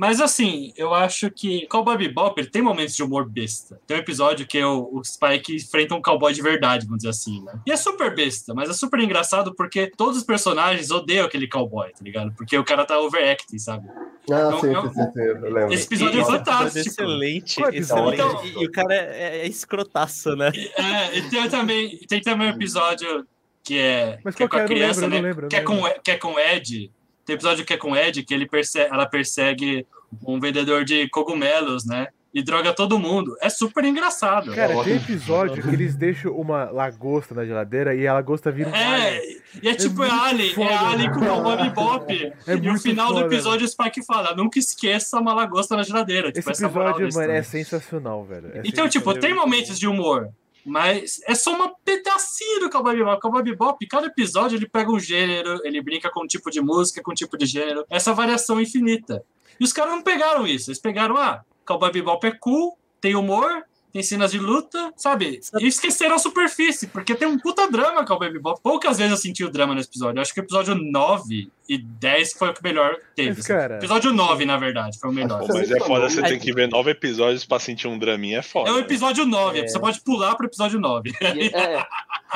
Mas assim, eu acho que Cowboy Bebop ele tem momentos de humor besta. Tem um episódio que o, o Spike enfrenta um cowboy de verdade, vamos dizer assim, né? E é super besta, mas é super engraçado porque todos os personagens odeiam aquele cowboy, tá ligado? Porque o cara tá overacting, sabe? Ah, Não, sim, eu- sim, sim, sim, eu lembro. Esse episódio é Nossa, fantástico. Excelente, excelente. E, e o cara é, é escrotaço, né? É, e tem também, tem também um episódio que é, Mas que é com que a é? Eu não criança, lembro, né? lembro, que, é com, que é com o Ed. Tem episódio que é com o Ed, que ele perse ela persegue um vendedor de cogumelos, né? E droga todo mundo. É super engraçado. Cara, tem episódio que eles deixam uma lagosta na geladeira e a lagosta vira um alien. É, e é tipo muito Alien, foda, é Alien com né? o Bob Bop. É e no final foda, do episódio o Spike fala: nunca esqueça uma lagosta na geladeira. Esse Tipo, essa moral episódio, mano, é sensacional, velho. É Então, tipo, sensacional. tem momentos de humor, mas é só uma pedacinho do Cowboy Bebop. Cowboy Bebop, cada episódio ele pega um gênero, ele brinca com um tipo de música, com um tipo de gênero. Essa variação infinita. E os caras não pegaram isso. Eles pegaram, ah, Cowboy Bebop é cool, tem humor, tem cenas de luta, sabe? E esqueceram a superfície, porque tem um puta drama Cowboy Bebop. Poucas vezes eu senti o drama nesse episódio. Eu acho que o episódio 9 e 10 foi o que melhor teve. Mas, cara- Episódio 9, na verdade, foi o melhor. Pô, mas é foda, você tem que ver nove episódios pra sentir um draminha, é foda. É o né? episódio 9, É. você pode pular pro episódio 9. E, é,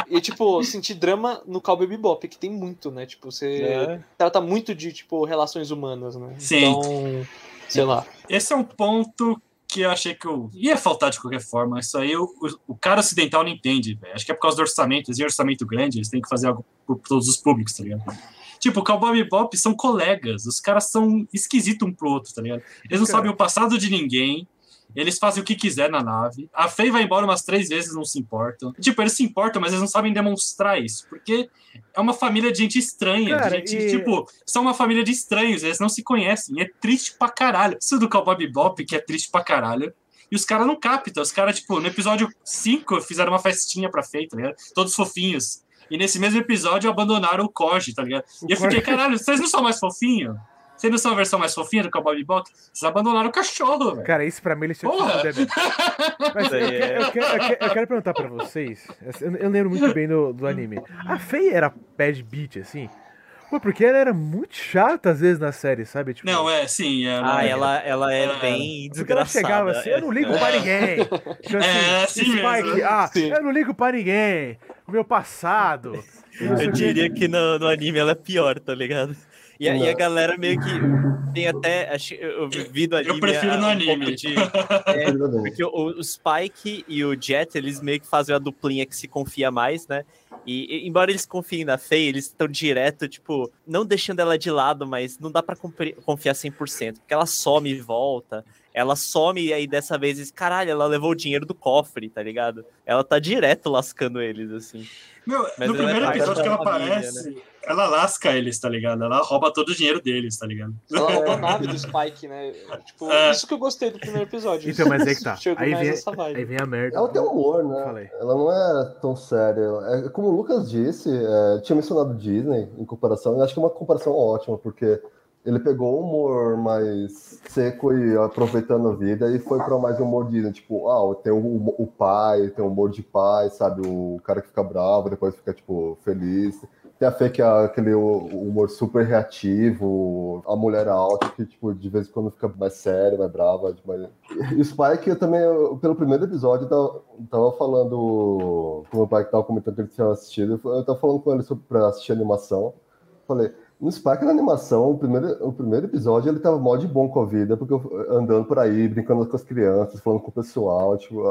e, tipo, sentir drama no Cowboy Bebop, que tem muito, né? Tipo, você É. trata muito de, tipo, relações humanas, né? Sim. Então, sei lá. Esse é um ponto que eu achei que eu ia faltar de qualquer forma. Isso aí o, o, cara ocidental não entende, velho. Acho que é por causa do orçamento. Eles têm orçamento grande, eles têm que fazer algo por todos os públicos, tá ligado? Tipo, o Cowboy Bebop são colegas. Os caras são esquisitos um pro outro, tá ligado? Eles não Cara. sabem o passado de ninguém. Eles fazem o que quiser na nave. A Faye vai embora umas três vezes, não se importam. Tipo, eles se importam, mas eles não sabem demonstrar isso. Porque é uma família de gente estranha. Cara, de gente, e- tipo, são uma família de estranhos. Eles não se conhecem. É triste pra caralho. Isso do Cowboy Bebop, que é triste pra caralho. E os caras não captam. Os caras, tipo, no episódio 5 fizeram uma festinha pra Faye, tá ligado? Todos fofinhos. E nesse mesmo episódio abandonaram o Koji, tá ligado? E eu fiquei, caralho, vocês não são mais fofinhos? Vocês não são a versão mais fofinha do Cowboy Bebop? Vocês abandonaram o cachorro, velho. Cara, isso pra mim eles tinham que bem. Mas eu, Isso aí quero, é- eu, quero, eu quero- eu quero perguntar pra vocês. Eu, eu lembro muito bem do, do anime. A Faye era bad beat, assim? Pô, porque ela era muito chata às vezes na série, sabe? Tipo, Não, é, sim. É, Ah, ela, ela é É. bem porque ela desgraçada. chegava assim, eu não ligo pra ninguém. Tipo É, assim Spike, mesmo. ah, Sim. eu não ligo pra ninguém. O meu passado. Eu o diria que no, no anime ela é pior, tá ligado? E, a- e a galera meio que tem até. acho- Eu vi do anime. Eu prefiro no um anime. de- é, porque o, o Spike e o Jet, eles meio que fazem a duplinha que se confia mais, né? E, e, embora eles confiem na Faye, eles estão direto, tipo, não deixando ela de lado, mas não dá pra confiar 100%, porque ela some e volta. Ela some e aí dessa vez, caralho, ela levou o dinheiro do cofre, tá ligado? Ela tá direto lascando eles, assim. Meu, Mas no é primeiro episódio que ela família, aparece, ela lasca eles, tá ligado? Ela rouba todo o dinheiro deles, tá ligado? Ela roubou a nave do Spike, né? Tipo, É. isso que eu gostei do primeiro episódio. Então, mas aí que tá. Chegou Aí vem, aí vem a merda. Ela tem humor, né? Falei. Ela não é tão séria. É, como o Lucas disse, é, tinha mencionado Disney em comparação, e acho que é uma comparação ótima, porque ele pegou um humor mais seco e aproveitando a vida e foi para mais humor Disney. Tipo, ah, tem o, o pai, tem o humor de pai, sabe? O cara que fica bravo, depois fica, tipo, feliz. Tem a Fê que é aquele humor super reativo, a mulher alta que, tipo, de vez em quando fica mais séria, mais brava. tipo, mais- e o Spike, eu também, eu- pelo primeiro episódio, tava, tava falando com o meu pai que tava comentando que ele tinha assistido, eu tava falando com ele sobre pra assistir animação. Falei, no Spike na animação, o primeiro, o primeiro episódio, ele tava mó de bom com a vida, porque eu, andando por aí, brincando com as crianças, falando com o pessoal, tipo,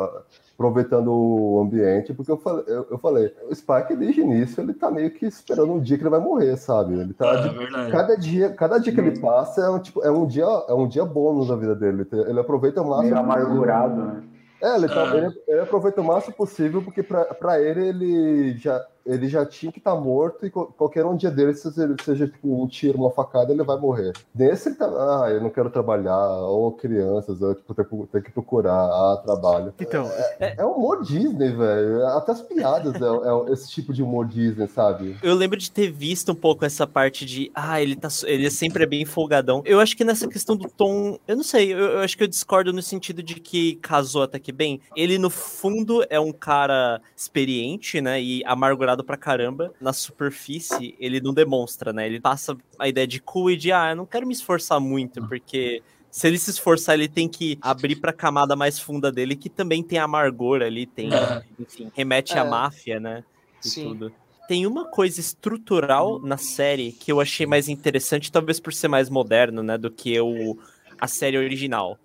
aproveitando o ambiente, porque eu falei, eu, eu falei, o Spike desde o início, ele tá meio que esperando um dia que ele vai morrer, sabe? Ele tá É de-. Cada dia, cada dia que ele passa é um, tipo, é um dia, é um dia bônus da vida dele. Ele aproveita o máximo. Meio amargurado, né? É, ele, tá- Ah. ele- ele aproveita o máximo possível, porque pra ele, ele já, ele já tinha que estar morto e qualquer um dia dele, se ele seja tipo, um tiro, uma facada, ele vai morrer. Nesse ele tá, ah, eu não quero trabalhar, ou crianças, ou tipo, ter, que- procurar, ah, trabalho. Então, É humor Disney, velho. Até as piadas é, é esse tipo de humor Disney, sabe? Eu lembro de ter visto um pouco essa parte de, ah, ele tá, ele sempre é bem folgadão. Eu acho que nessa questão do tom, eu não sei, eu, eu acho que eu discordo no sentido de que casou até que bem. Ele no fundo é um cara experiente, né, e amargurado pra caramba. Na superfície, ele não demonstra, né? Ele passa a ideia de cool e de, ah, eu não quero me esforçar muito, porque se ele se esforçar, ele tem que abrir pra camada mais funda dele, que também tem amargor ali, tem, enfim, remete à É. máfia, né? E Sim. tudo. Tem uma coisa estrutural na série que eu achei mais interessante, talvez por ser mais moderno, né, do que o, a série original.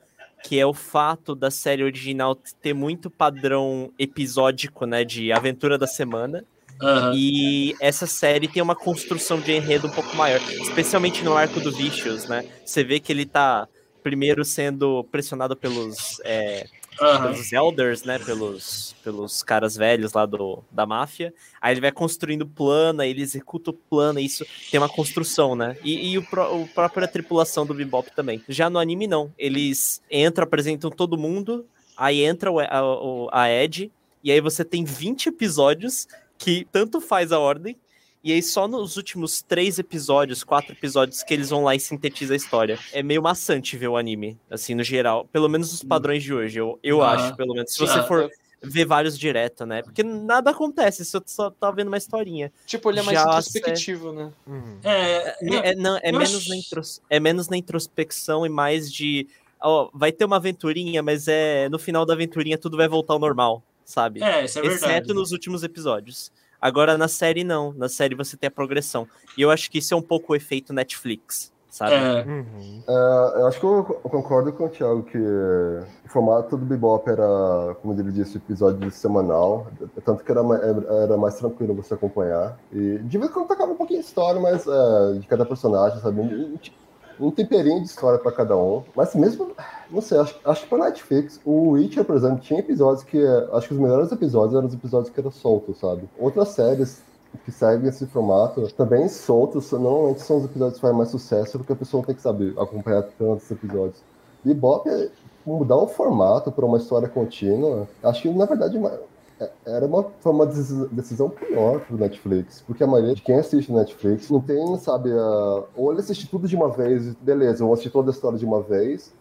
Que é o fato da série original ter muito padrão episódico, né, de aventura da semana. Aham. E essa série tem uma construção de enredo um pouco maior, especialmente no arco do Vicious, né? Você vê que ele tá primeiro sendo pressionado pelos, é, Aham. pelos elders, né? Pelos, pelos caras velhos lá do, da máfia. Aí ele vai construindo plano, aí ele executa o plano, isso tem uma construção, né? E, e o, pró- o própria tripulação do Bebop também. Já no anime, não. Eles entram, apresentam todo mundo, aí entra o- a, a Ed, e aí você tem 20 episódios que tanto faz a ordem, e aí só nos últimos três episódios, quatro episódios, que eles vão lá e sintetizam a história. É meio maçante ver o anime, assim, no geral. Pelo menos os padrões de hoje, eu, eu Ah. acho, pelo menos. Se você Ah. for ver vários direto, né? Porque nada acontece, você só tá vendo uma historinha. Tipo, ele é mais Já introspectivo, né? uhum. É, É, não, é, eu menos na intros- é menos na introspecção e mais de. Ó, vai ter uma aventurinha, mas é no final da aventurinha tudo vai voltar ao normal, sabe? é, isso é verdade. Exceto nos últimos episódios. Agora na série não. Na série você tem a progressão. E eu acho que isso é um pouco o efeito Netflix. sabe? É, Uhum. É, eu acho que eu, concordo com o Thiago que o formato do Bebop era, como ele disse, episódio semanal, tanto que era, era mais tranquilo você acompanhar. E de vez em quando tocava um pouquinho de história, mas é, de cada personagem, sabe? Um temperinho de história pra cada um. Mas mesmo, não sei, acho, acho que pra Netflix, o Witcher, por exemplo, tinha episódios que. Acho que os melhores episódios eram os episódios que eram soltos, sabe? Outras séries que seguem esse formato, também soltos, normalmente são os episódios que fazem mais sucesso, porque a pessoa tem que saber acompanhar tantos episódios. Bebop, é- mudar o formato para uma história contínua, acho que na verdade era uma, foi uma decis- decisão pior pro Netflix, porque a maioria de quem assiste Netflix não tem, sabe, a, ou ele assiste tudo de uma vez, beleza, eu vou assistir toda a história de uma vez,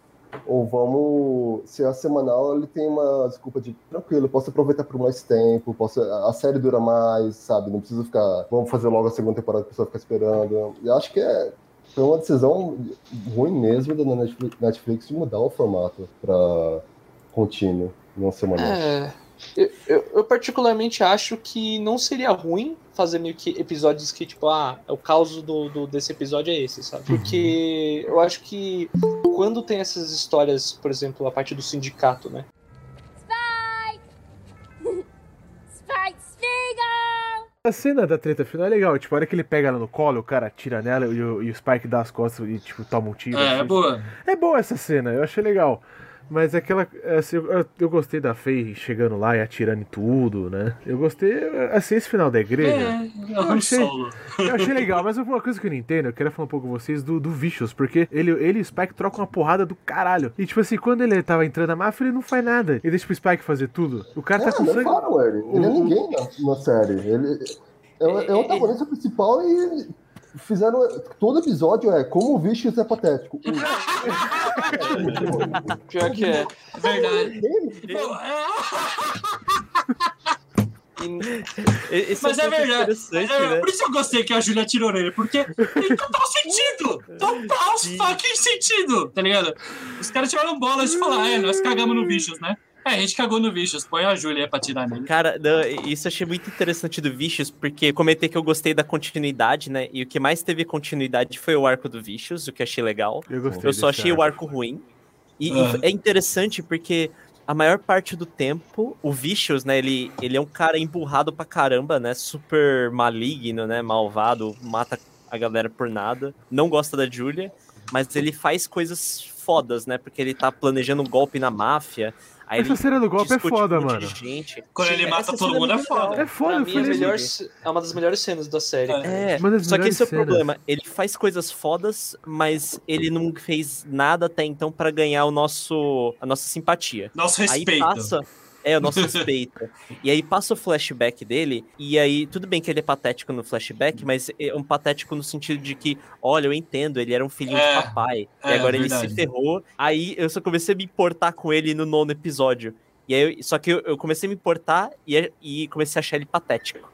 ou vamos. Se é semanal, ele tem uma desculpa de tranquilo, posso aproveitar por mais tempo, posso, a série dura mais, sabe? Não preciso ficar. Vamos fazer logo a segunda temporada a pessoa fica esperando. E acho que é. Foi uma decisão ruim mesmo da Netflix, Netflix de mudar o formato para contínuo, não semanal. É. Eu, eu, eu particularmente acho que não seria ruim fazer meio que episódios que, tipo, ah, o caos do, do- desse episódio é esse, sabe? Porque eu acho que quando tem essas histórias, por exemplo, a parte do sindicato, né? Spike! Spike Spiegel! A cena da treta final é legal, tipo, a hora que ele pega ela no colo, o cara tira nela e o, e o Spike dá as costas e, tipo, toma um tiro. é, assim. boa. É boa essa cena, eu achei legal. Mas aquela. Assim, eu, eu gostei da Faye chegando lá e atirando em tudo, né? Eu gostei. Assim, esse final da igreja. É, é um achei- solo. Eu achei legal, mas uma coisa que eu não entendo, eu queria falar um pouco com vocês do, do Vicious, porque ele, ele e o Spike trocam uma porrada do caralho. E tipo assim, quando ele tava entrando na máfia, ele não faz nada. Ele deixa pro Spike fazer tudo. O cara tá É, com não sangue. falam ele. Ele é ninguém na, na série. Ele é, o- é o antagonista principal e fizeram. Todo episódio é como o Vicious é patético. Pior que é. Verdade. É, E- E- Esse Mas é, é verdade. É, né? Por isso eu gostei que a Júlia tirou nele, porque tem total sentido! Total fucking sentido! Tá ligado? Os caras tiraram bola de falar, é, nós cagamos no Vicious, né? É, a gente cagou no Vicious, põe a Júlia pra tirar nele. Cara, isso eu achei muito interessante do Vicious, porque comentei que eu gostei da continuidade, né? E o que mais teve continuidade foi o arco do Vicious, o que eu achei legal. Eu gostei. Eu só achei o arco. arco ruim. E, e Ah. é interessante porque a maior parte do tempo, o Vicious, né, ele, ele é um cara emburrado pra caramba, né? Super maligno, né? Malvado, mata a galera por nada. Não gosta da Julia, mas ele faz coisas fodas, né? Porque ele tá planejando um golpe na máfia. Aí Essa cena do golpe é foda, um mano. gente. Quando ele mata todo cena mundo é foda. É foda, pra mim, é, melhor, é uma das melhores cenas da série. É. É, Uma das só que esse é o problema. Ele faz coisas fodas, mas ele não fez nada até então pra ganhar o nosso, a nossa simpatia. Nosso Aí respeito. passa. É, o nosso respeito. e aí passa o flashback dele, e aí, tudo bem que ele é patético no flashback, mas é um patético no sentido de que, olha, eu entendo, ele era um filhinho É, de papai, é, e agora ele verdade. se ferrou. Aí eu só comecei a me importar com ele no nono episódio. E aí, só que eu, eu comecei a me importar e, e comecei a achar ele patético.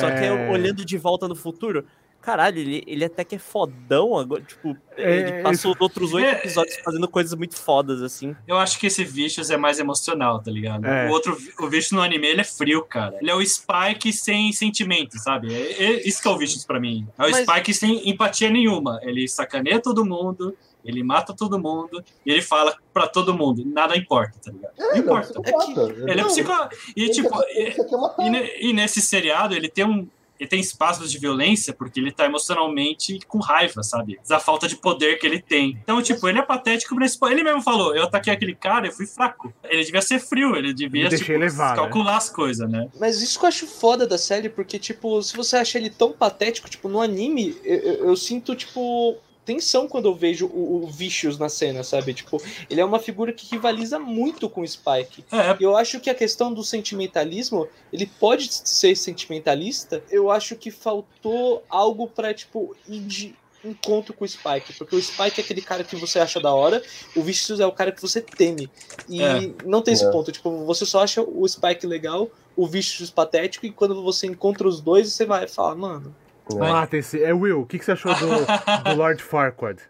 Só que eu, É. olhando de volta no futuro, caralho, ele, ele até que é fodão agora. Tipo, É, ele passou outros oito É. episódios fazendo coisas muito fodas, assim. Eu acho que esse Vicious é mais emocional, tá ligado? É. O outro, o Vicious no anime, ele é frio, cara. Ele é o Spike sem sentimento, sabe? É, é- isso que é o Vicious pra mim. É o Mas- Spike sem empatia nenhuma. Ele sacaneia todo mundo, ele mata todo mundo, e ele fala pra todo mundo, nada importa, tá ligado? Não Ele é importa. psicopata. Ele é Não, psicó... E, ele tipo, quer- ele e, matar. e e nesse seriado, ele tem um... Ele tem espaços de violência porque ele tá emocionalmente com raiva, sabe? Da falta de poder que ele tem. Então, tipo, ele é patético nesse ponto. Ele mesmo falou, eu ataquei aquele cara, eu fui fraco. Ele devia ser frio, ele devia, tipo, levar, né? calcular as coisas, né? Mas isso que eu acho foda da série, porque, tipo, se você acha ele tão patético, tipo, no anime, eu, eu- eu sinto, tipo, tensão quando eu vejo o, o Vicious na cena, sabe? Tipo, ele é uma figura que rivaliza muito com o Spike. É, E eu acho que a questão do sentimentalismo, ele pode ser sentimentalista. Eu acho que faltou algo pra, tipo, ir de encontro com o Spike. Porque o Spike é aquele cara que você acha da hora, o Vicious é o cara que você teme. E É. não tem esse É. ponto. Tipo, você só acha o Spike legal, o Vicious patético, e quando você encontra os dois, você vai falar, mano. É. Matem-se. É Will, o que, que você achou do, do Lord Farquaad?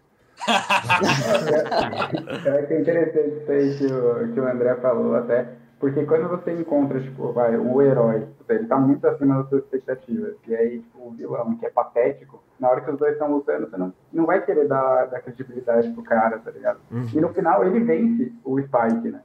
Eu acho interessante isso aí que o, que o André falou até. Porque quando você encontra, tipo, vai, o herói, ele tá muito acima das suas expectativas. E aí, tipo, o vilão, que é patético, na hora que os dois estão lutando, você não, não vai querer dar, dar credibilidade pro cara, tá ligado? Uhum. E no final ele vence o Spike, né?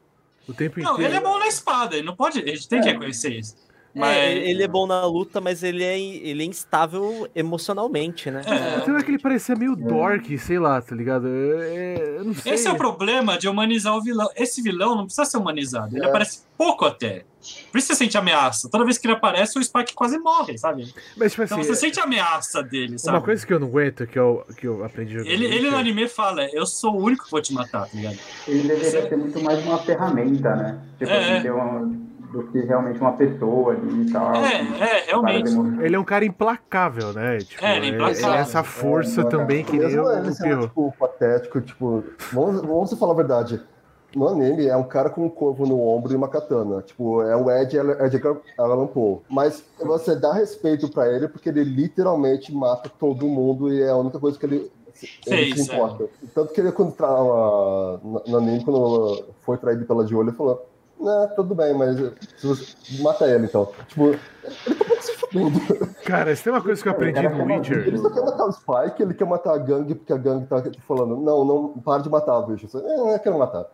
O tempo Não, inteiro. ele é bom na espada, ele não pode. A gente tem que reconhecer isso. Mas. É, ele é bom na luta, mas ele é, ele é instável emocionalmente, né? É. Tem hora que ele parecia meio dork, sei lá, tá ligado? É, eu não sei. Esse é o problema de humanizar o vilão. Esse vilão não precisa ser humanizado. Ele É. aparece pouco até. Por isso você sente ameaça. Toda vez que ele aparece, o Spike quase morre, sabe? Mas, tipo assim, Então você sente a ameaça dele, sabe? uma coisa que eu não aguento, que eu, que eu aprendi. Ele, ele no anime fala, eu sou o único que vou te matar, tá ligado? Ele deveria ser muito mais uma ferramenta, né? Tipo, É, assim, é. ter uma, do que realmente uma pessoa ali e tal. É, é, realmente. Para demonstrar- Ele é um cara implacável, né? Tipo, É, ele é implacável. essa força também que o, ele sendo, Pirro. tipo, patético, tipo, vamos, vamos falar a verdade. No anime, é um cara com um corvo no ombro e uma katana. Tipo, é o Ed, Ed Allan Poe. Mas você dá respeito pra ele porque ele literalmente mata todo mundo e é a única coisa que ele, ele se importa. Tanto que ele, quando tra... no no anime, quando foi traído pela de olho, ele falou: Né, tudo bem, mas se você... mata ele então. Tipo, ele tá pouco se fudendo. Cara, se tem uma coisa que eu aprendi no Witcher. Ele só quer matar o Spike, ele quer matar a gangue, porque a gangue tá falando, não, não, para de matar, bicho. Você, é, eu quero matar.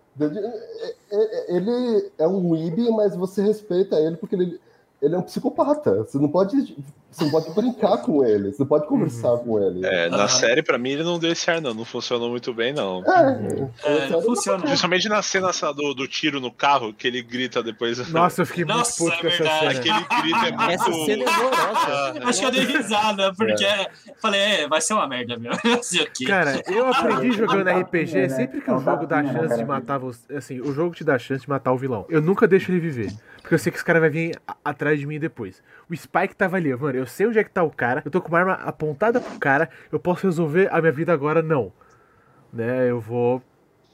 Ele é um weeb, mas você respeita ele porque ele, ele é um psicopata. Você não pode, você não pode brincar com ele, você não pode conversar com ele. É, na série, pra mim, ele não deu esse ar, não. Não funcionou muito bem, não. É, É, não funciona. Principalmente na cena essa do, do tiro no carro, que ele grita depois. Nossa, eu fiquei muito Nossa, puto com é essa cena. Aquele grito é muito. Essa cena é horrorosa. Ah, Acho que eu dei risada, porque falei, é, vai ser uma merda quê. Cara, eu aprendi jogando é RPG, sempre que É o jogo dá na chance de matar você. Assim, o jogo te dá chance de matar o vilão. Eu nunca deixo ele viver. Porque eu sei que esse cara vai vir atrás de mim depois. O Spike tava ali, mano. Eu sei onde é que tá o cara. Eu tô com uma arma apontada pro cara. Eu posso resolver a minha vida agora, não. Né? Eu vou.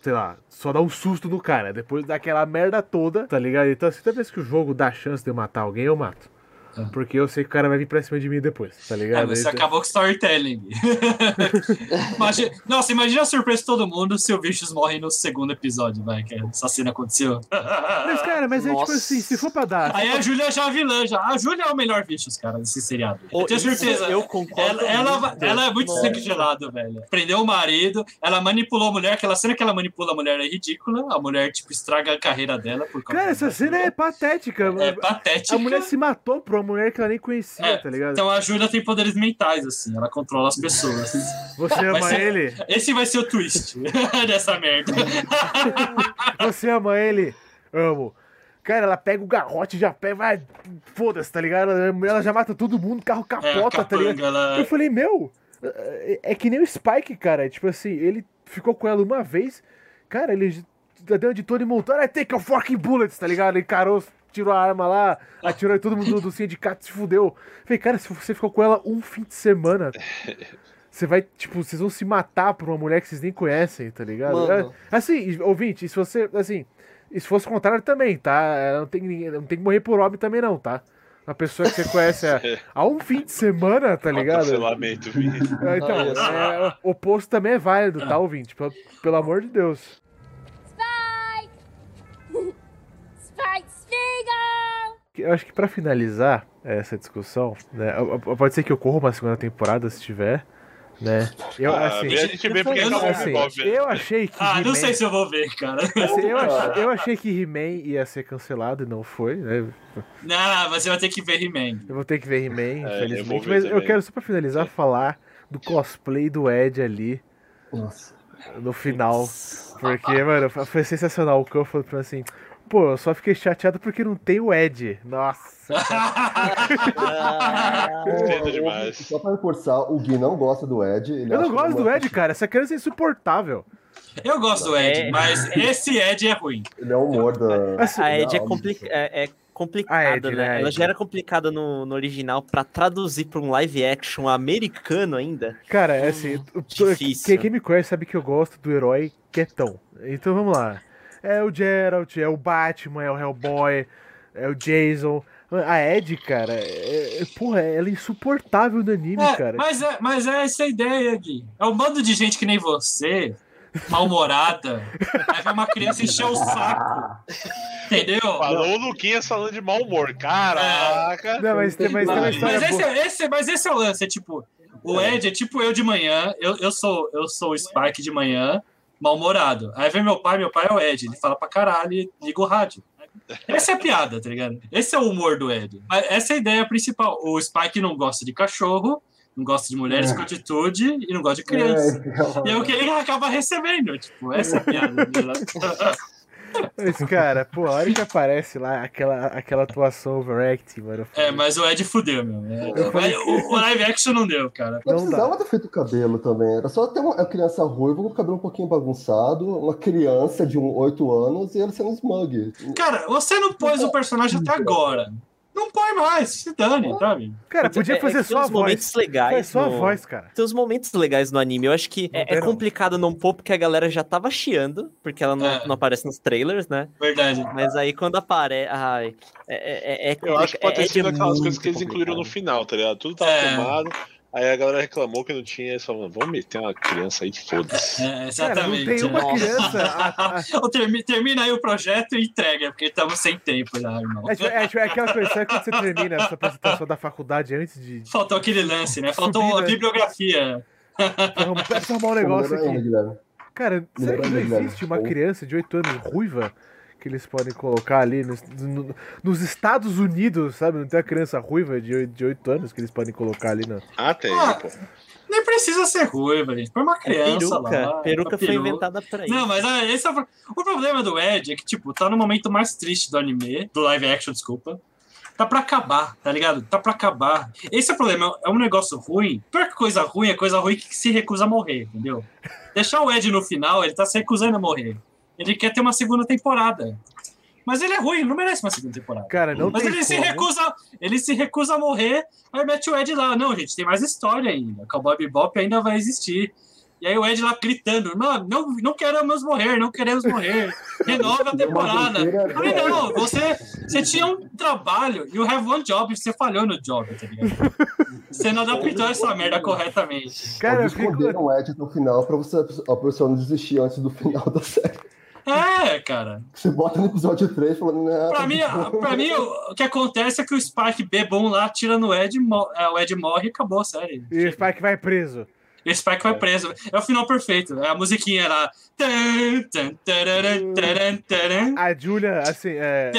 Sei lá, só dar um susto no cara. Depois daquela merda toda, tá ligado? Então, assim, toda vez que o jogo dá chance de eu matar alguém, eu mato. Porque eu sei que o cara vai vir pra cima de mim depois, tá É, ligado? você Então- acabou com storytelling. Imagina- Nossa, imagina a surpresa de todo mundo se o Vicious morre no segundo episódio, vai, que essa cena aconteceu. Mas, cara, mas é tipo Nossa. assim, se for pra dar. Aí a Júlia já é a vilã, já. A Júlia é o melhor Vicious, cara, desse seriado. Eu Ô, tenho certeza. Eu concordo. Ela, ela, muito. ela é muito Nossa. sangue gelado, velho. Prendeu o marido, ela manipulou a mulher. Aquela cena que ela manipula a mulher é ridícula. A mulher, tipo, estraga a carreira dela por causa Cara, essa cena é patética. É patética. A mulher se matou uma mulher que ela nem conhecia, É, tá ligado? Então a Júlia tem poderes mentais, assim. Ela controla as pessoas. Você ama ser- ele? Esse vai ser o twist dessa merda. Você ama ele? Amo. Cara, ela pega o garrote, já pega, vai, foda-se, tá ligado? Ela já mata todo mundo, carro É, capota, tá ligado? capanga, ela... Eu falei, meu, é é que nem o Spike, cara. Tipo assim, ele ficou com ela uma vez, cara, ele deu de todo e montou, I take a fucking bullets, tá ligado? Ele encarou, tirou a arma lá, atirou em todo mundo do sindicato, se fudeu. Falei, cara, se você ficou com ela um fim de semana, você vai, tipo, vocês vão se matar por uma mulher que vocês nem conhecem, tá ligado? Mano. É, Assim, ouvinte, se você, assim, e se fosse o contrário também, tá? Não tem, ninguém- não tem que morrer por homem também não, tá? Uma pessoa que você conhece há, há um fim de semana, tá ligado? Cancelamento, Vini. É, Então, é, o oposto também é válido, tá, ouvinte? Pelo, pelo amor de Deus. Eu acho que pra finalizar essa discussão, né? Pode ser que ocorra uma segunda temporada se tiver, né? Eu, Ah, assim, a gente vê porque eu não- assim, Bob. eu achei que. Ah, não sei se eu vou ver, cara. assim, eu, ach- eu achei que He-Man ia ser cancelado e não foi, né? Não, mas você vai ter que ver He-Man. Eu vou ter que ver He-Man, É, eu vou infelizmente. ver Mas eu também. quero só pra finalizar falar do cosplay do Ed ali Nossa. no final. Porque, mano, foi sensacional. O Cão falou pra mim assim. Pô, eu só fiquei chateado porque não tem o Ed. Nossa. Ah, Entendo demais. Só pra reforçar, o Gui não gosta do Ed. ele Eu não gosto do é Ed, cara. Essa criança é insuportável. Eu gosto do Ed, É. mas esse Ed é ruim. Ele é o humor da. Assim, a Ed é, Não, compli bicho. é, é complicada, A Ed, né? né, Ela já era complicada no, no original pra traduzir pra um live action americano ainda. Cara, é assim. o- difícil. Quem, quem me conhece sabe que eu gosto do herói quietão. Então vamos lá. É o Geralt, é o Batman, é o Hellboy, é o Jason. A Ed, cara, é, é- porra, ela é insuportável no anime, É, cara. mas, é, mas é essa a ideia, Gui. É um bando de gente que nem você, mal-humorada. Aí vai uma criança encher o saco. Entendeu? Falou o Luquinhas falando de mau humor. Caraca! Não, mas tem, mas tem uma Mas história esse, é- esse, mas esse é o lance, é tipo, o Ed é tipo eu de manhã, eu, eu sou eu sou o Spike de manhã, mal-humorado. Aí vem meu pai, meu pai é o Ed, ele fala pra caralho e liga o rádio. Essa é a piada, tá ligado? Esse é o humor do Ed. Mas Essa é a ideia principal. O Spike não gosta de cachorro, não gosta de mulheres com atitude e não gosta de criança. E é o que ele acaba recebendo. Tipo, essa é a piada. Mas, cara, pô, a hora que aparece lá aquela, aquela atuação overacting, mano. É, mas o Ed fudeu, meu. É, Eu falei- o, o live action não deu, cara. Não, Não precisava ter feito o cabelo também. Era só ter uma criança ruiva com o cabelo um pouquinho bagunçado, uma criança de um 8 anos e ele sendo smug. Cara, você não pôs o personagem até agora. Não põe mais, se dane, sabe? Cara, podia é- é fazer que tem só a uns momentos voz. legais. Faz só a no- voz, cara. Tem uns momentos legais no anime. Eu acho que Não é, é não. complicado não pôr porque a galera já tava chiando, porque ela não, É. não aparece nos trailers, né? Verdade. Mas aí quando aparece. Ai, é, é, é, Eu acho que pode ter é- é sido aquelas coisas que eles incluíram no final, tá ligado? Tudo tava É. filmado, aí a galera reclamou que não tinha, eles falaram, vamos meter uma criança aí, foda-se. É, Cara, não exatamente. tem uma é. criança. a- a- Ou termi- termina aí o projeto e entrega, porque estamos sem tempo já, irmão. É, tipo, é, tipo, é aquela coisa, sabe quando você termina essa apresentação da faculdade antes de. Faltou aquele lance, né? Faltou Subir, a né? bibliografia. Precisa arrumar um negócio aqui. Cara, será que não existe uma criança de 8 anos ruiva que eles podem colocar ali nos, no- nos Estados Unidos, sabe? Não tem uma criança ruiva de 8, de 8 anos que eles podem colocar ali no. Ah, tem, Ah, pô. Nem precisa ser ruiva, gente. Põe uma É criança peruca. lá. peruca foi peruca. inventada pra isso. Não, mas ah, esse é o, o problema do Ed é que, tipo, tá no momento mais triste do anime, do live action, desculpa. Tá pra acabar, tá ligado? Tá pra acabar. Esse é o problema, é um negócio ruim. Pior que coisa ruim é coisa ruim que se recusa a morrer, entendeu? Deixar o Ed no final, ele tá se recusando a morrer. Ele quer ter uma segunda temporada. Mas ele é ruim, ele não merece uma segunda temporada. Cara, não Mas tem ele se como. recusa, ele se recusa a morrer, aí mete o Ed lá. Não, gente, tem mais história ainda. Cowboy Bebop ainda vai existir. E aí o Ed lá gritando, não, não, não queremos morrer, não queremos morrer. Renova a temporada. Eu falei, não, você, você tinha um trabalho, you have one job, você falhou no job, tá ligado? Você não adaptou essa merda corretamente. Cara, eu Eles fico. esconderam o Ed no final pra você, a pessoa não desistir antes do final da série. É, cara. Você bota no episódio 3 falando, né? Pra mim, pra mim o, que acontece é que o Spike bebom lá tira no Ed, é, o Ed morre e acabou a série. E o Spike vai preso. E o Spike vai preso. É o final perfeito. É a musiquinha lá. Taran. A Julia, assim, é.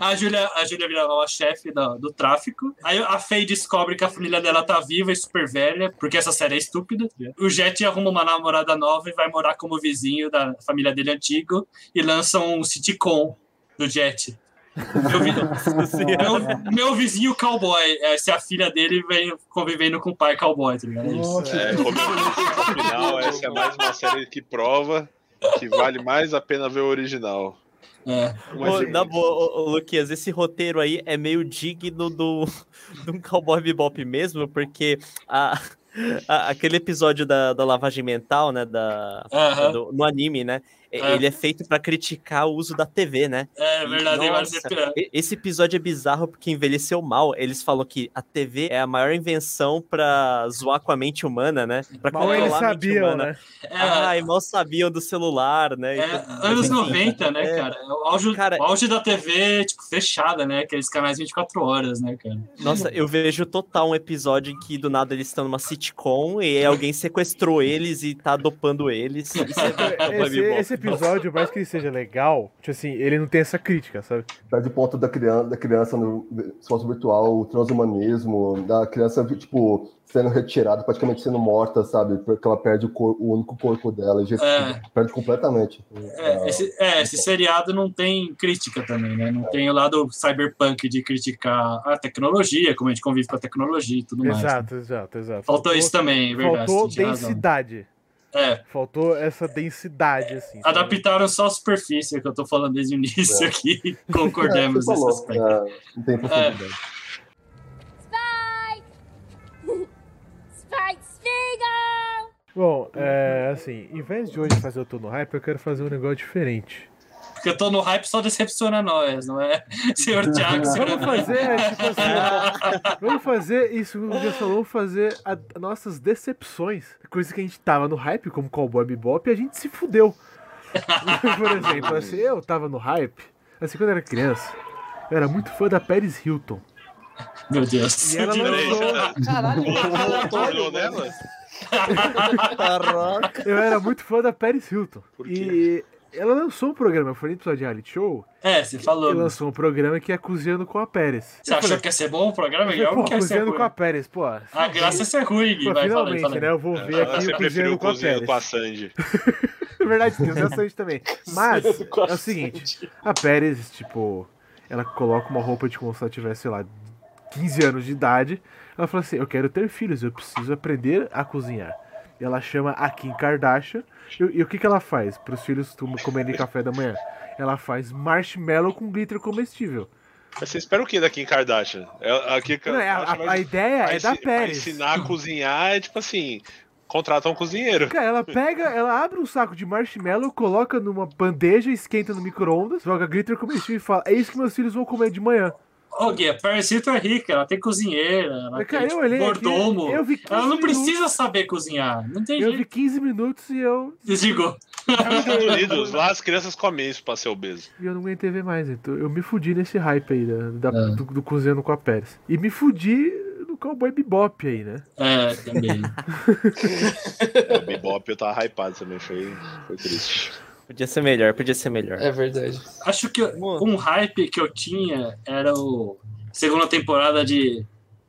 A Julia, a Julia vira a chefe do, do tráfico. Aí a Faye descobre que a família dela tá viva e super velha, porque essa série é estúpida. O Jet arruma uma namorada nova e vai morar como vizinho da família dele antigo e lança um sitcom do Jet. Meu, vi- meu- meu vizinho cowboy, é, se a filha dele vem convivendo com o pai cowboy, tá ligado? É isso. É, final, essa é mais uma série que prova que vale mais a pena ver o original. É. Ô, na boa, Luquinhas, esse roteiro aí é meio digno do, de um Cowboy Bebop mesmo, porque a, a- aquele episódio da, da lavagem mental, né, da, do- no anime, né, É. ele é feito pra criticar o uso da TV, né? É verdade, Nossa, e- Esse episódio é bizarro porque envelheceu mal. Eles falam que a TV é a maior invenção pra zoar com a mente humana, né? Pra Mal eles controlar a mente sabiam, humana. né? É, Ai, mal sabiam do celular, né? É, Então, anos enfim, 90, né, é. cara? O auge, Cara- o auge da TV, tipo, fechada, né? Aqueles canais 24 horas, né, cara? Nossa, eu vejo total um episódio em que do nada eles estão numa sitcom e alguém sequestrou eles e tá dopando eles. Isso é Esse, esse episódio, por mais que ele seja legal, tipo assim, ele não tem essa crítica, sabe? Perde o ponto da criança, da criança no espaço virtual, o transhumanismo, da criança, tipo, sendo retirada, praticamente sendo morta, sabe? Porque ela perde o, cor- o único corpo dela. e já- É. Perde completamente. É, esse, é, esse seriado não tem crítica também, né? Não tem o lado cyberpunk de criticar a tecnologia, como a gente convive com a tecnologia e tudo mais. né? Exato, exato, exato. Faltou isso também, é verdade. Faltou tinha razão. É, Faltou essa densidade, assim. sabe? adaptaram só a superfície, que eu tô falando desde o início É. aqui. É, Concordamos você nesse aspecto. é, não tem profundidade. Spike! Spike Spiegel! Bom, é, assim, em vez de hoje fazer o Tô no Hype, eu quero fazer um negócio diferente. Porque eu tô no hype só decepciona nós, não é? Senhor Thiago, senhor Vamos fazer, tipo assim, vamos fazer isso, o Dias falou, vamos fazer a- nossas decepções. Coisa que a gente tava no hype, como Cowboy Bebop, e a gente se fudeu. Por exemplo, assim, eu tava no hype Assim, quando eu era criança, eu era muito fã da Paris Hilton. Meu Deus. E ela lançou-. Caralho, aleatório, olhou nela? Caraca. Eu era muito fã da Paris Hilton. Por quê? E ela lançou um programa, foi no episódio de reality show, É, você falou. lançou um programa que é Cozinhando com a Pérez. Você achou que ia ser bom o programa? Eu Eu falei, pô, Cozinhando com a Pérez, pô. A graça é ser ruim. Pô, Vai, finalmente, né? Eu vou ver Ela aqui o sempre preferiu Cozinhando o com a cozinhando Pérez. com a Sandy. Na verdade, tem bastante também. Mas, é o seguinte, a Pérez, tipo, ela coloca uma roupa de como se ela tivesse, sei lá, 15 anos de idade. Ela fala assim: Eu quero ter filhos, eu preciso aprender a cozinhar. E ela chama a Kim Kardashian. E, e o que, que ela faz para os filhos comerem café da manhã? Ela faz marshmallow com glitter comestível. Mas você espera o que da Kim Kardashian? Ela- A Kim Não, é, a, vai- a ideia é da Pérez. ensinar a cozinhar é tipo assim, contrata um cozinheiro. Cara, ela pega, ela abre um saco de marshmallow, coloca numa bandeja, esquenta no micro-ondas, joga glitter comestível e fala: É isso que meus filhos vão comer de manhã. Ô, Gui, a Paris Hilton é rica, ela tem cozinheira, ela cara, tem aqui, mordomo. eu vi 15 Ela não minutos. precisa saber cozinhar, não tem Eu vi jeito. 15 minutos e eu, Desligou. Unidos, lá as crianças comem isso pra ser obeso. e eu não aguentei ver mais. Então eu me fudi nesse hype aí da, da- É. do, do cozinhando com a Pérez. E me fudi no Cowboy Bebop aí, né? É, também. O Bebop eu tava hypado também, foi, foi triste. Podia ser melhor, podia ser melhor. É verdade. Acho que um hype que eu tinha era o segunda temporada de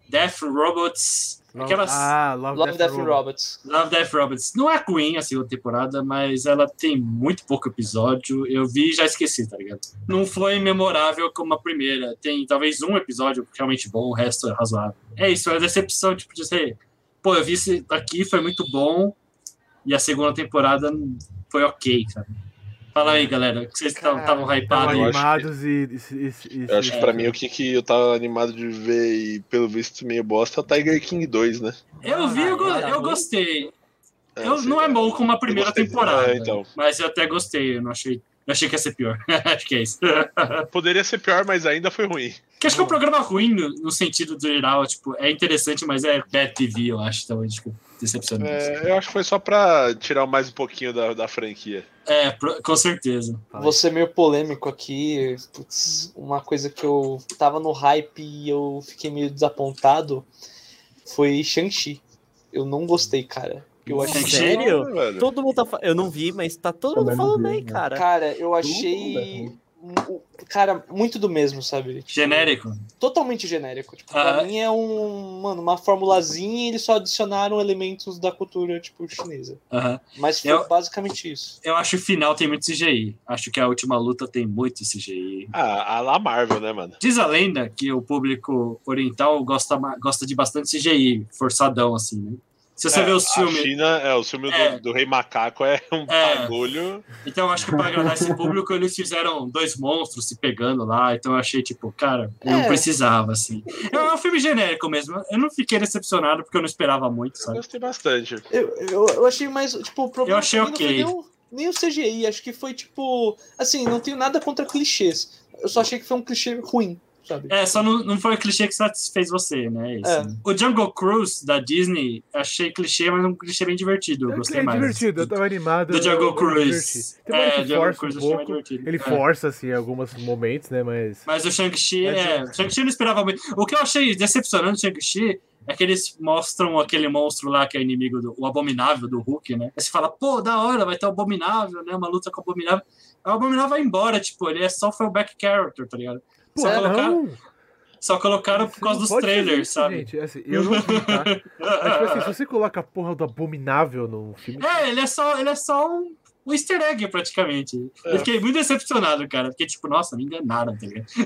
Death Robots. Aquelas Ah, Love, Love, Death, Death Robot. Robots. Love Death Robots. Não é ruim a segunda temporada, mas ela tem muito pouco episódio. Eu vi e já esqueci, tá ligado? Não foi memorável como a primeira. Tem talvez um episódio realmente bom, o resto é razoável. É isso, é a decepção, tipo, de ser. Pô, eu vi esse aqui, foi muito bom. E a segunda temporada foi ok, sabe? Fala aí, galera, que vocês estavam hypados. acho animados e, e, Eu acho que É. pra mim o que, que eu tava animado de ver e pelo visto meio bosta é o Tiger King 2, né? Eu vi, eu, go- Ah, eu gostei. É, Eu, não é bom como a primeira temporada. É, então. Mas eu até gostei, eu não achei. Eu achei que ia ser pior. acho que é isso. Poderia ser pior, mas ainda foi ruim. Que acho que é um programa ruim no, no sentido do geral, tipo, é interessante, mas é bad TV, eu acho, então, tipo, decepcionante. É, É, eu acho que foi só pra tirar mais um pouquinho da, da franquia. pro- com certeza. Vou ser meio polêmico aqui. Putz, uma coisa que eu tava no hype e eu fiquei meio desapontado foi Shang-Chi. Eu não gostei, cara. Eu achei. Shang-Chi? Sério? Todo mundo tá fa... Eu não vi, mas tá todo mundo falando bem, né? cara. Cara, eu Tudo achei. Cara, muito do mesmo, sabe? Genérico. Totalmente genérico. Tipo, Ah. pra mim é um. Mano, uma formulazinha e eles só adicionaram elementos da cultura, tipo, chinesa. Aham. Mas foi Eu- basicamente isso. Eu acho que o final tem muito CGI. Acho que a última luta tem muito CGI. Ah, a lá Marvel, né, mano? Diz a lenda que o público oriental gosta, gosta de bastante CGI, forçadão, assim, né? Se você É, vê os filmes. China, é, o filme É. do, do Rei Macaco é um É. bagulho. Então, acho que pra agradar esse público, eles fizeram dois monstros se pegando lá. Então, eu achei, tipo, cara, não É. precisava, assim. É um filme genérico mesmo. Eu não fiquei decepcionado porque eu não esperava muito, Eu sabe? gostei bastante. Eu, eu, eu achei mais. Tipo, o problema Eu achei ok. não foi nem o, nem o CGI. Acho que foi, tipo. Assim, não tenho nada contra clichês. Eu só achei que foi um clichê ruim, sabe? É, só não, não foi o clichê que satisfez você, né? Isso, É. né? O Jungle Cruise da Disney, achei clichê, mas um clichê bem divertido. Eu É, gostei é mais. divertido, eu tava animado. Do eu- Jungle eu diverti. Cruise. Hora É, Jungle força Cruise um eu achei mais pouco. divertido. Ele É. força, assim, em alguns momentos, né? Mas. Mas o Shang-Chi, é. O Shang-Chi eu não esperava muito. O que eu achei decepcionante do Shang-Chi é que eles mostram aquele monstro lá que é inimigo do o Abominável do Hulk, né? Aí você fala, pô, da hora, vai ter o Abominável, né? Uma luta com o Abominável. Aí o Abominável vai embora, tipo, ele é só throwback character, tá ligado? Pô, Só colocaram, só colocaram por causa dos trailers, isso, sabe? Gente. Assim, eu não vi, tá? Mas, tipo assim, se você coloca a porra do abominável no filme. É, ele é só, ele é só um, um easter egg, praticamente. É. Eu fiquei muito decepcionado, cara. Fiquei tipo, nossa, me enganaram, tá ligado?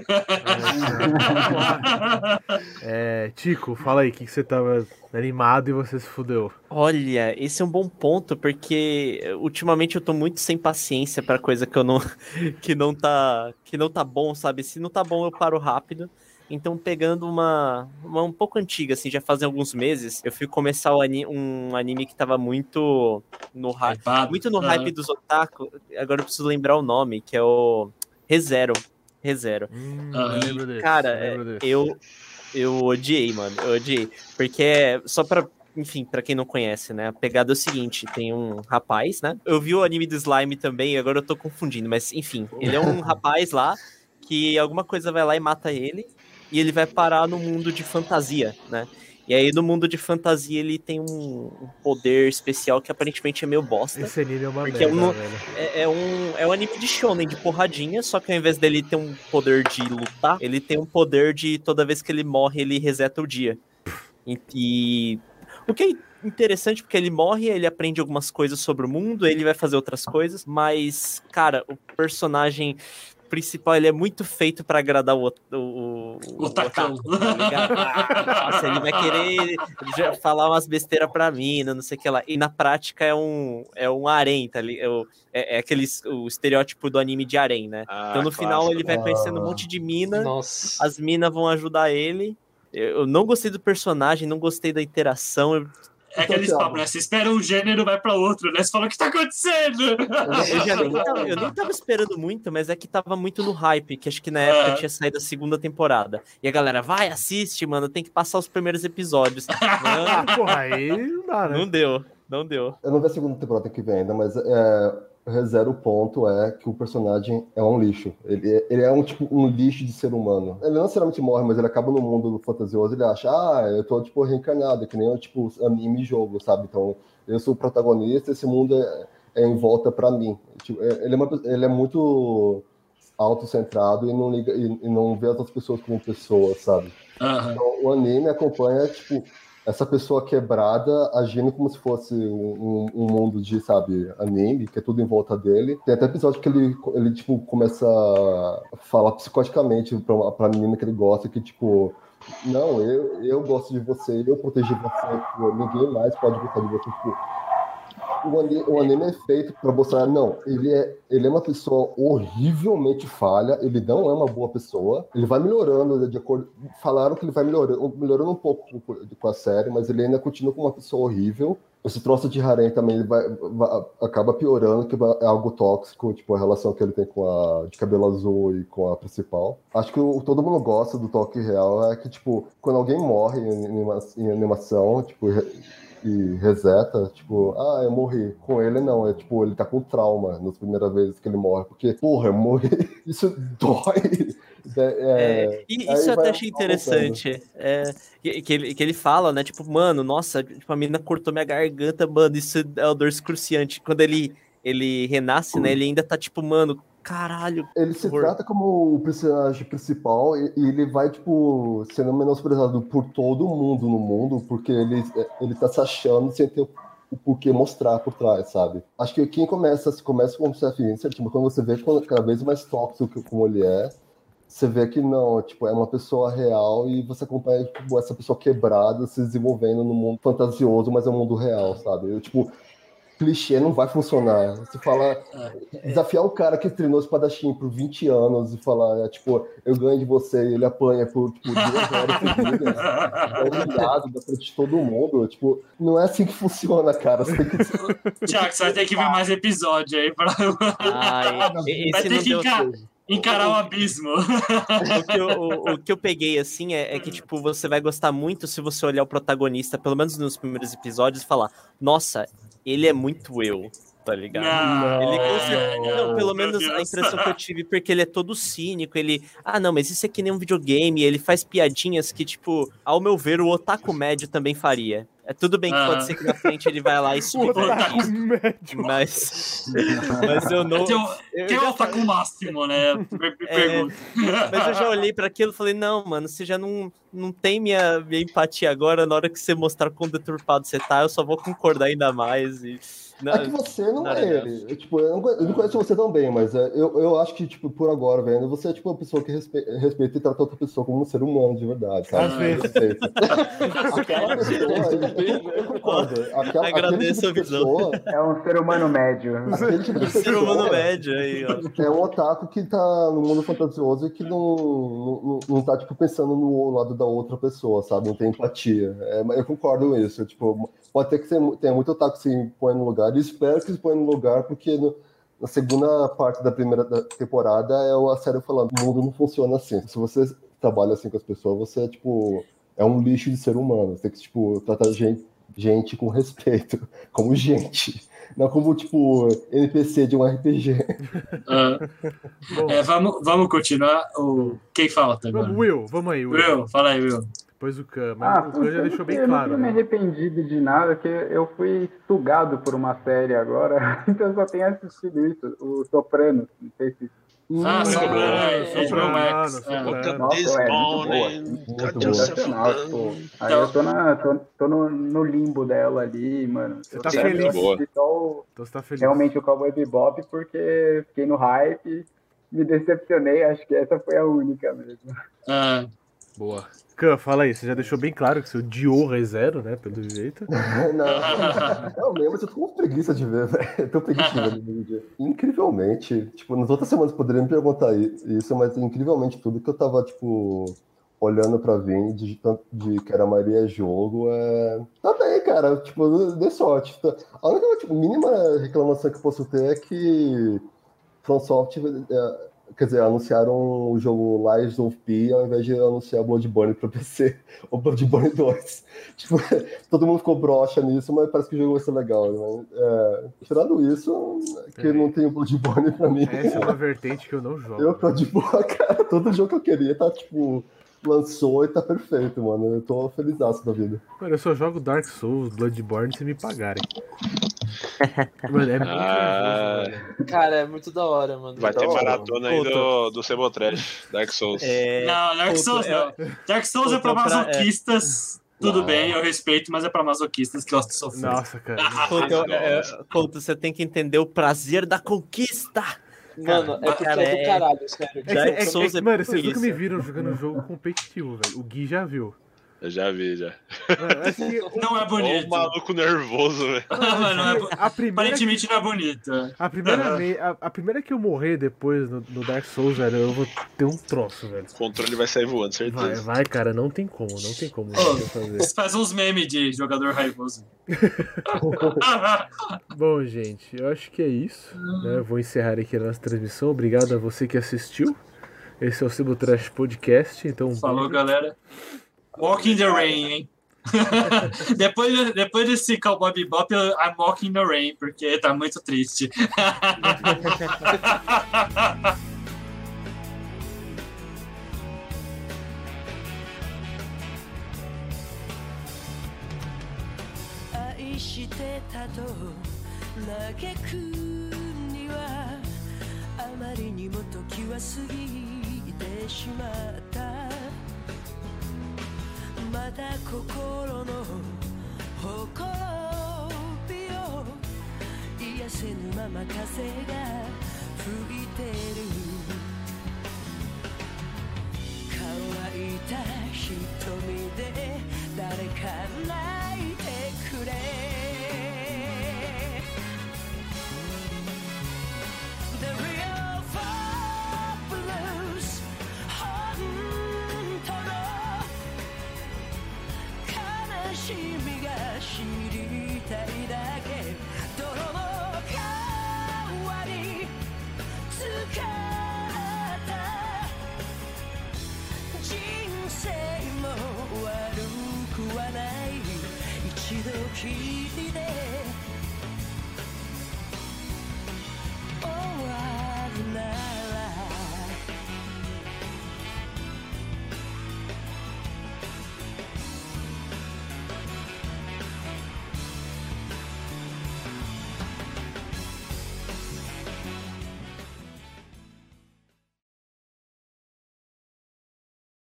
É, Tico, fala aí, o que, que você tava animado e você se fudeu? Olha, esse é um bom ponto, porque ultimamente eu tô muito sem paciência pra coisa que eu não que não tá que não tá bom, sabe? Se não tá bom, eu paro rápido. Então, pegando uma, uma um pouco antiga, assim, já fazem alguns meses, eu fui começar o ani- um anime que tava muito no hype, muito no hype dos otaku. Agora eu preciso lembrar o nome, que é o ReZero. ReZero. Hum, eu. Cara, eu eu eu odiei, mano. Eu odiei. Porque é só pra. Enfim, pra quem não conhece, né? A pegada é o seguinte: tem um rapaz, né? Eu vi o anime do Slime também, agora eu tô confundindo, mas enfim, ele é um rapaz lá que alguma coisa vai lá e mata ele, e ele vai parar no mundo de fantasia, né? E aí no mundo de fantasia ele tem um, um poder especial que aparentemente é meio bosta. Esse anime é uma Porque merda, um- velho. É, é um, é um anime de shonen, de porradinha, só que ao invés dele ter um poder de lutar, ele tem um poder de toda vez que ele morre, ele reseta o dia. E, e- o que é interessante porque ele morre, ele aprende algumas coisas sobre o mundo, ele vai fazer outras coisas, mas, cara, o personagem principal, ele é muito feito pra agradar o, o, o, O tá ligado? Ah, Nossa, ele vai querer falar umas besteiras pra mim, não sei o que lá. E na prática é um, é um harém, tá ligado? É, é aquele, o estereótipo do anime de harém, né? Ah, então no final clássico. ele vai conhecendo um monte de mina, Nossa. as minas vão ajudar ele. Eu eu não gostei do personagem, não gostei da interação. Eu, É aqueles Thiago. papos, né? Você espera um gênero, vai pra outro, né? Você fala o que tá acontecendo. eu já nem tava, eu nem tava esperando muito, mas é que tava muito no hype, que acho que na época Ah. tinha saído a segunda temporada. E a galera, vai, assiste, mano, tem que passar os primeiros episódios. Ah, Não, porra, aí não dá, né? não deu, não deu. Eu não vi a segunda temporada que vem ainda, mas é, zero o ponto é que o personagem é um lixo. Ele é, ele é um tipo um lixo de ser humano. Ele não necessariamente morre, mas ele acaba no mundo fantasioso. Ele acha, ah, eu tô tipo reencarnado, que nem tipo anime jogo, sabe? Então eu sou o protagonista, esse mundo é, é em volta pra mim. Tipo, é- ele, é uma ele é muito autocentrado e não liga e, e não vê as outras pessoas como pessoas, sabe? Aham. Então, o anime acompanha, tipo, essa pessoa quebrada agindo como se fosse um, um- mundo de, sabe, anime, que é tudo em volta dele. Tem até episódio que ele, ele tipo, começa a falar psicoticamente pra, pra menina que ele gosta, que, tipo, não, eu, eu gosto de você, eu protegi você, tipo, ninguém mais pode gostar de você, tipo, o anime, o anime é feito pra mostrar, não, ele é, ele é uma pessoa horrivelmente falha, ele não é uma boa pessoa, ele vai melhorando de acordo. Falaram que ele vai melhorando, melhorando um pouco com- a série, mas ele ainda continua com uma pessoa horrível. Esse troço de harém também ele vai, vai- acaba piorando, que é algo tóxico, tipo a relação que ele tem com a de cabelo azul e com a principal. Acho que o- todo mundo gosta do toque real, é que, tipo, quando alguém morre em, em animação, tipo, e reseta, tipo, ah, eu morri. Com ele não, é tipo, ele tá com trauma nas primeiras vezes que ele morre, porque, porra, eu morri, isso dói. É, É, e aí isso eu até achei interessante. É, que, que ele, que ele fala, né? Tipo, mano, nossa, tipo, a menina cortou minha garganta, mano, isso é uma dor excruciante. Quando ele, ele renasce, né? Ele ainda tá tipo, mano, caralho. Ele se horror. trata como o personagem principal e, e ele vai, tipo, sendo menosprezado por todo mundo no mundo, porque ele, ele tá se achando sem ter o o porquê mostrar por trás, sabe? Acho que quem começa, se começa como Seth Insert, tipo, quando você vê cada vez mais tóxico como ele é, você vê que não, tipo, é uma pessoa real e você acompanha, tipo, essa pessoa quebrada se desenvolvendo no mundo fantasioso, mas é um mundo real, sabe? Eu, tipo, clichê não vai funcionar. Você fala, desafiar um cara que treinou espadachim por 20 anos e falar, é, tipo, eu ganho de você e ele apanha por, tipo, duas horas seguidas, é humilhado da frente de todo mundo, tipo, não é assim que funciona, cara. Você tem que... Tiago, você vai ter que ver mais episódio aí pra Ai, Vai ter que encarar o abismo. o que, eu, o, o que eu peguei, assim, é, é que, tipo, você vai gostar muito se você olhar o protagonista, pelo menos nos primeiros episódios, e falar, nossa, ele é muito eu, tá ligado? Não, Ele não, com cer- não, pelo menos a impressão que eu tive, porque ele é todo cínico, ele. Ah, não, mas isso é que nem um videogame, ele faz piadinhas que, tipo, ao meu ver, o otaku médio também faria. É tudo bem que Aham. pode ser que na frente ele vai lá e médio. mas. Mas eu não. Eu tem já o Otaku Máximo, né? É, Pergunta. Mas eu já olhei pra aquilo e falei, não, mano, você já não, não tem minha, minha empatia agora, na hora que você mostrar quão deturpado você tá, eu só vou concordar ainda mais e... Não, É que você não é ele. Eu, tipo, eu, não, eu não conheço você tão bem, mas é, eu, eu acho que, tipo, por agora, vendo, você é tipo uma pessoa que respe- respeita e trata outra pessoa como um ser humano de verdade, sabe? Às vezes. Aquela pessoa, eu, eu concordo. Aquela, Agradeço tipo a visão. pessoa, É um ser humano médio. tipo de ser humano médio aí, ó. é um otaku que tá no mundo fantasioso e que não, não, não tá, tipo, pensando no lado da outra pessoa, sabe? Não tem empatia. É, mas eu concordo com isso. Tipo, pode ter que tenha muito otaku que se põe no lugar, e espero que se põe no lugar, porque no- na segunda parte da primeira da- temporada é a série falando, o mundo não funciona assim. Se você trabalha assim com as pessoas, você é, tipo, é um lixo de ser humano. Você tem que, tipo, tratar gente, gente com respeito, como gente. Não como, tipo, NPC de um RPG. Ah, Bom, é, vamos, vamos continuar. O... Quem falta agora? vamos, Will, vamos aí, Will. Will, fala aí, Will. Depois o Khan, mas Ah, o Khan já deixou bem eu claro. não tenho me né? arrependido de nada, porque eu fui sugado por uma série agora, então eu só tenho assistido isso, o Sopranos, não sei se... Ah, Soprano, Soprano, Soprano. Soprano. Nossa, é, muito boa. Muito Sensacional, tipo, aí eu tô, na, tô, tô no, no limbo dela ali, mano. Você Eu tá feliz? Então você tá feliz. realmente o Cowboy Bebop, porque fiquei no hype, me decepcionei, acho que essa foi a única mesmo. Ah, Boa. Khan, fala aí, você já deixou bem claro que seu Dio Zero, né? Pelo jeito. Não, não mesmo, eu tô com preguiça de ver, velho. Eu tô preguiça de ver no vídeo. Incrivelmente, tipo, nas outras semanas poderiam me perguntar isso, mas incrivelmente tudo que eu tava, tipo, olhando pra vir de, tanto de que era Maria jogo, é. Tá bem, cara, tipo, dê sorte. Tá- A única, tipo, mínima reclamação que eu posso ter é que FromSoft, é, quer dizer, anunciaram o jogo Lies of P ao invés de anunciar Bloodborne pra PC, ou Bloodborne 2. Tipo, todo mundo ficou broxa nisso, mas parece que o jogo vai ser legal. Né? É, tirando isso, que É. não tem o Bloodborne pra mim. Essa é uma vertente que eu não jogo. Eu tô de boa, cara. Todo jogo que eu queria tá, tipo, lançou e tá perfeito, mano. Eu tô feliz da vida. Mano, eu só jogo Dark Souls, Bloodborne se me pagarem. Mano, é muito Ah. nervoso, velho. Cara, é muito da hora, mano. Vai ter maratona aí do, do Cebotrash, Dark Souls. É, não, Dark Souls é- não. Dark Souls é pra é. masoquistas. Tudo Não. bem, eu respeito, mas é pra masoquistas que gostam de sofrer. Nossa, cara. Couto, é- é- Couto, você tem que entender o prazer da conquista. Mano, é porque Cara, é é- do caralho, sério. É é é é mano, por vocês nunca me viram jogando um jogo competitivo, velho. O Gui já viu. Eu já vi, já. Mano, que o- Não é Ô, bonito. maluco nervoso, velho. É bo- a primeira Aparentemente não é bonito. A primeira, me- a, a primeira que eu morrer depois no, no Dark Souls, velho, eu vou ter um troço, velho. O controle vai sair voando, Vai, certeza. vai, cara, não tem como, não tem como eu fazer. Você faz uns memes de jogador raivoso. Bom, gente, eu acho que é isso. Né? Eu Vou encerrar aqui a nossa transmissão. Obrigado a você que assistiu. Esse é o Cibo Trash Podcast. Então, Falou, galera. Walk in the rain, hein? depois, depois desse Cowboy Bebop, eu- I'm walking in the rain, porque tá muito triste.「また」「心のほころびを癒せぬまま風が吹いてる」乾いた瞳で誰か泣いてくれ。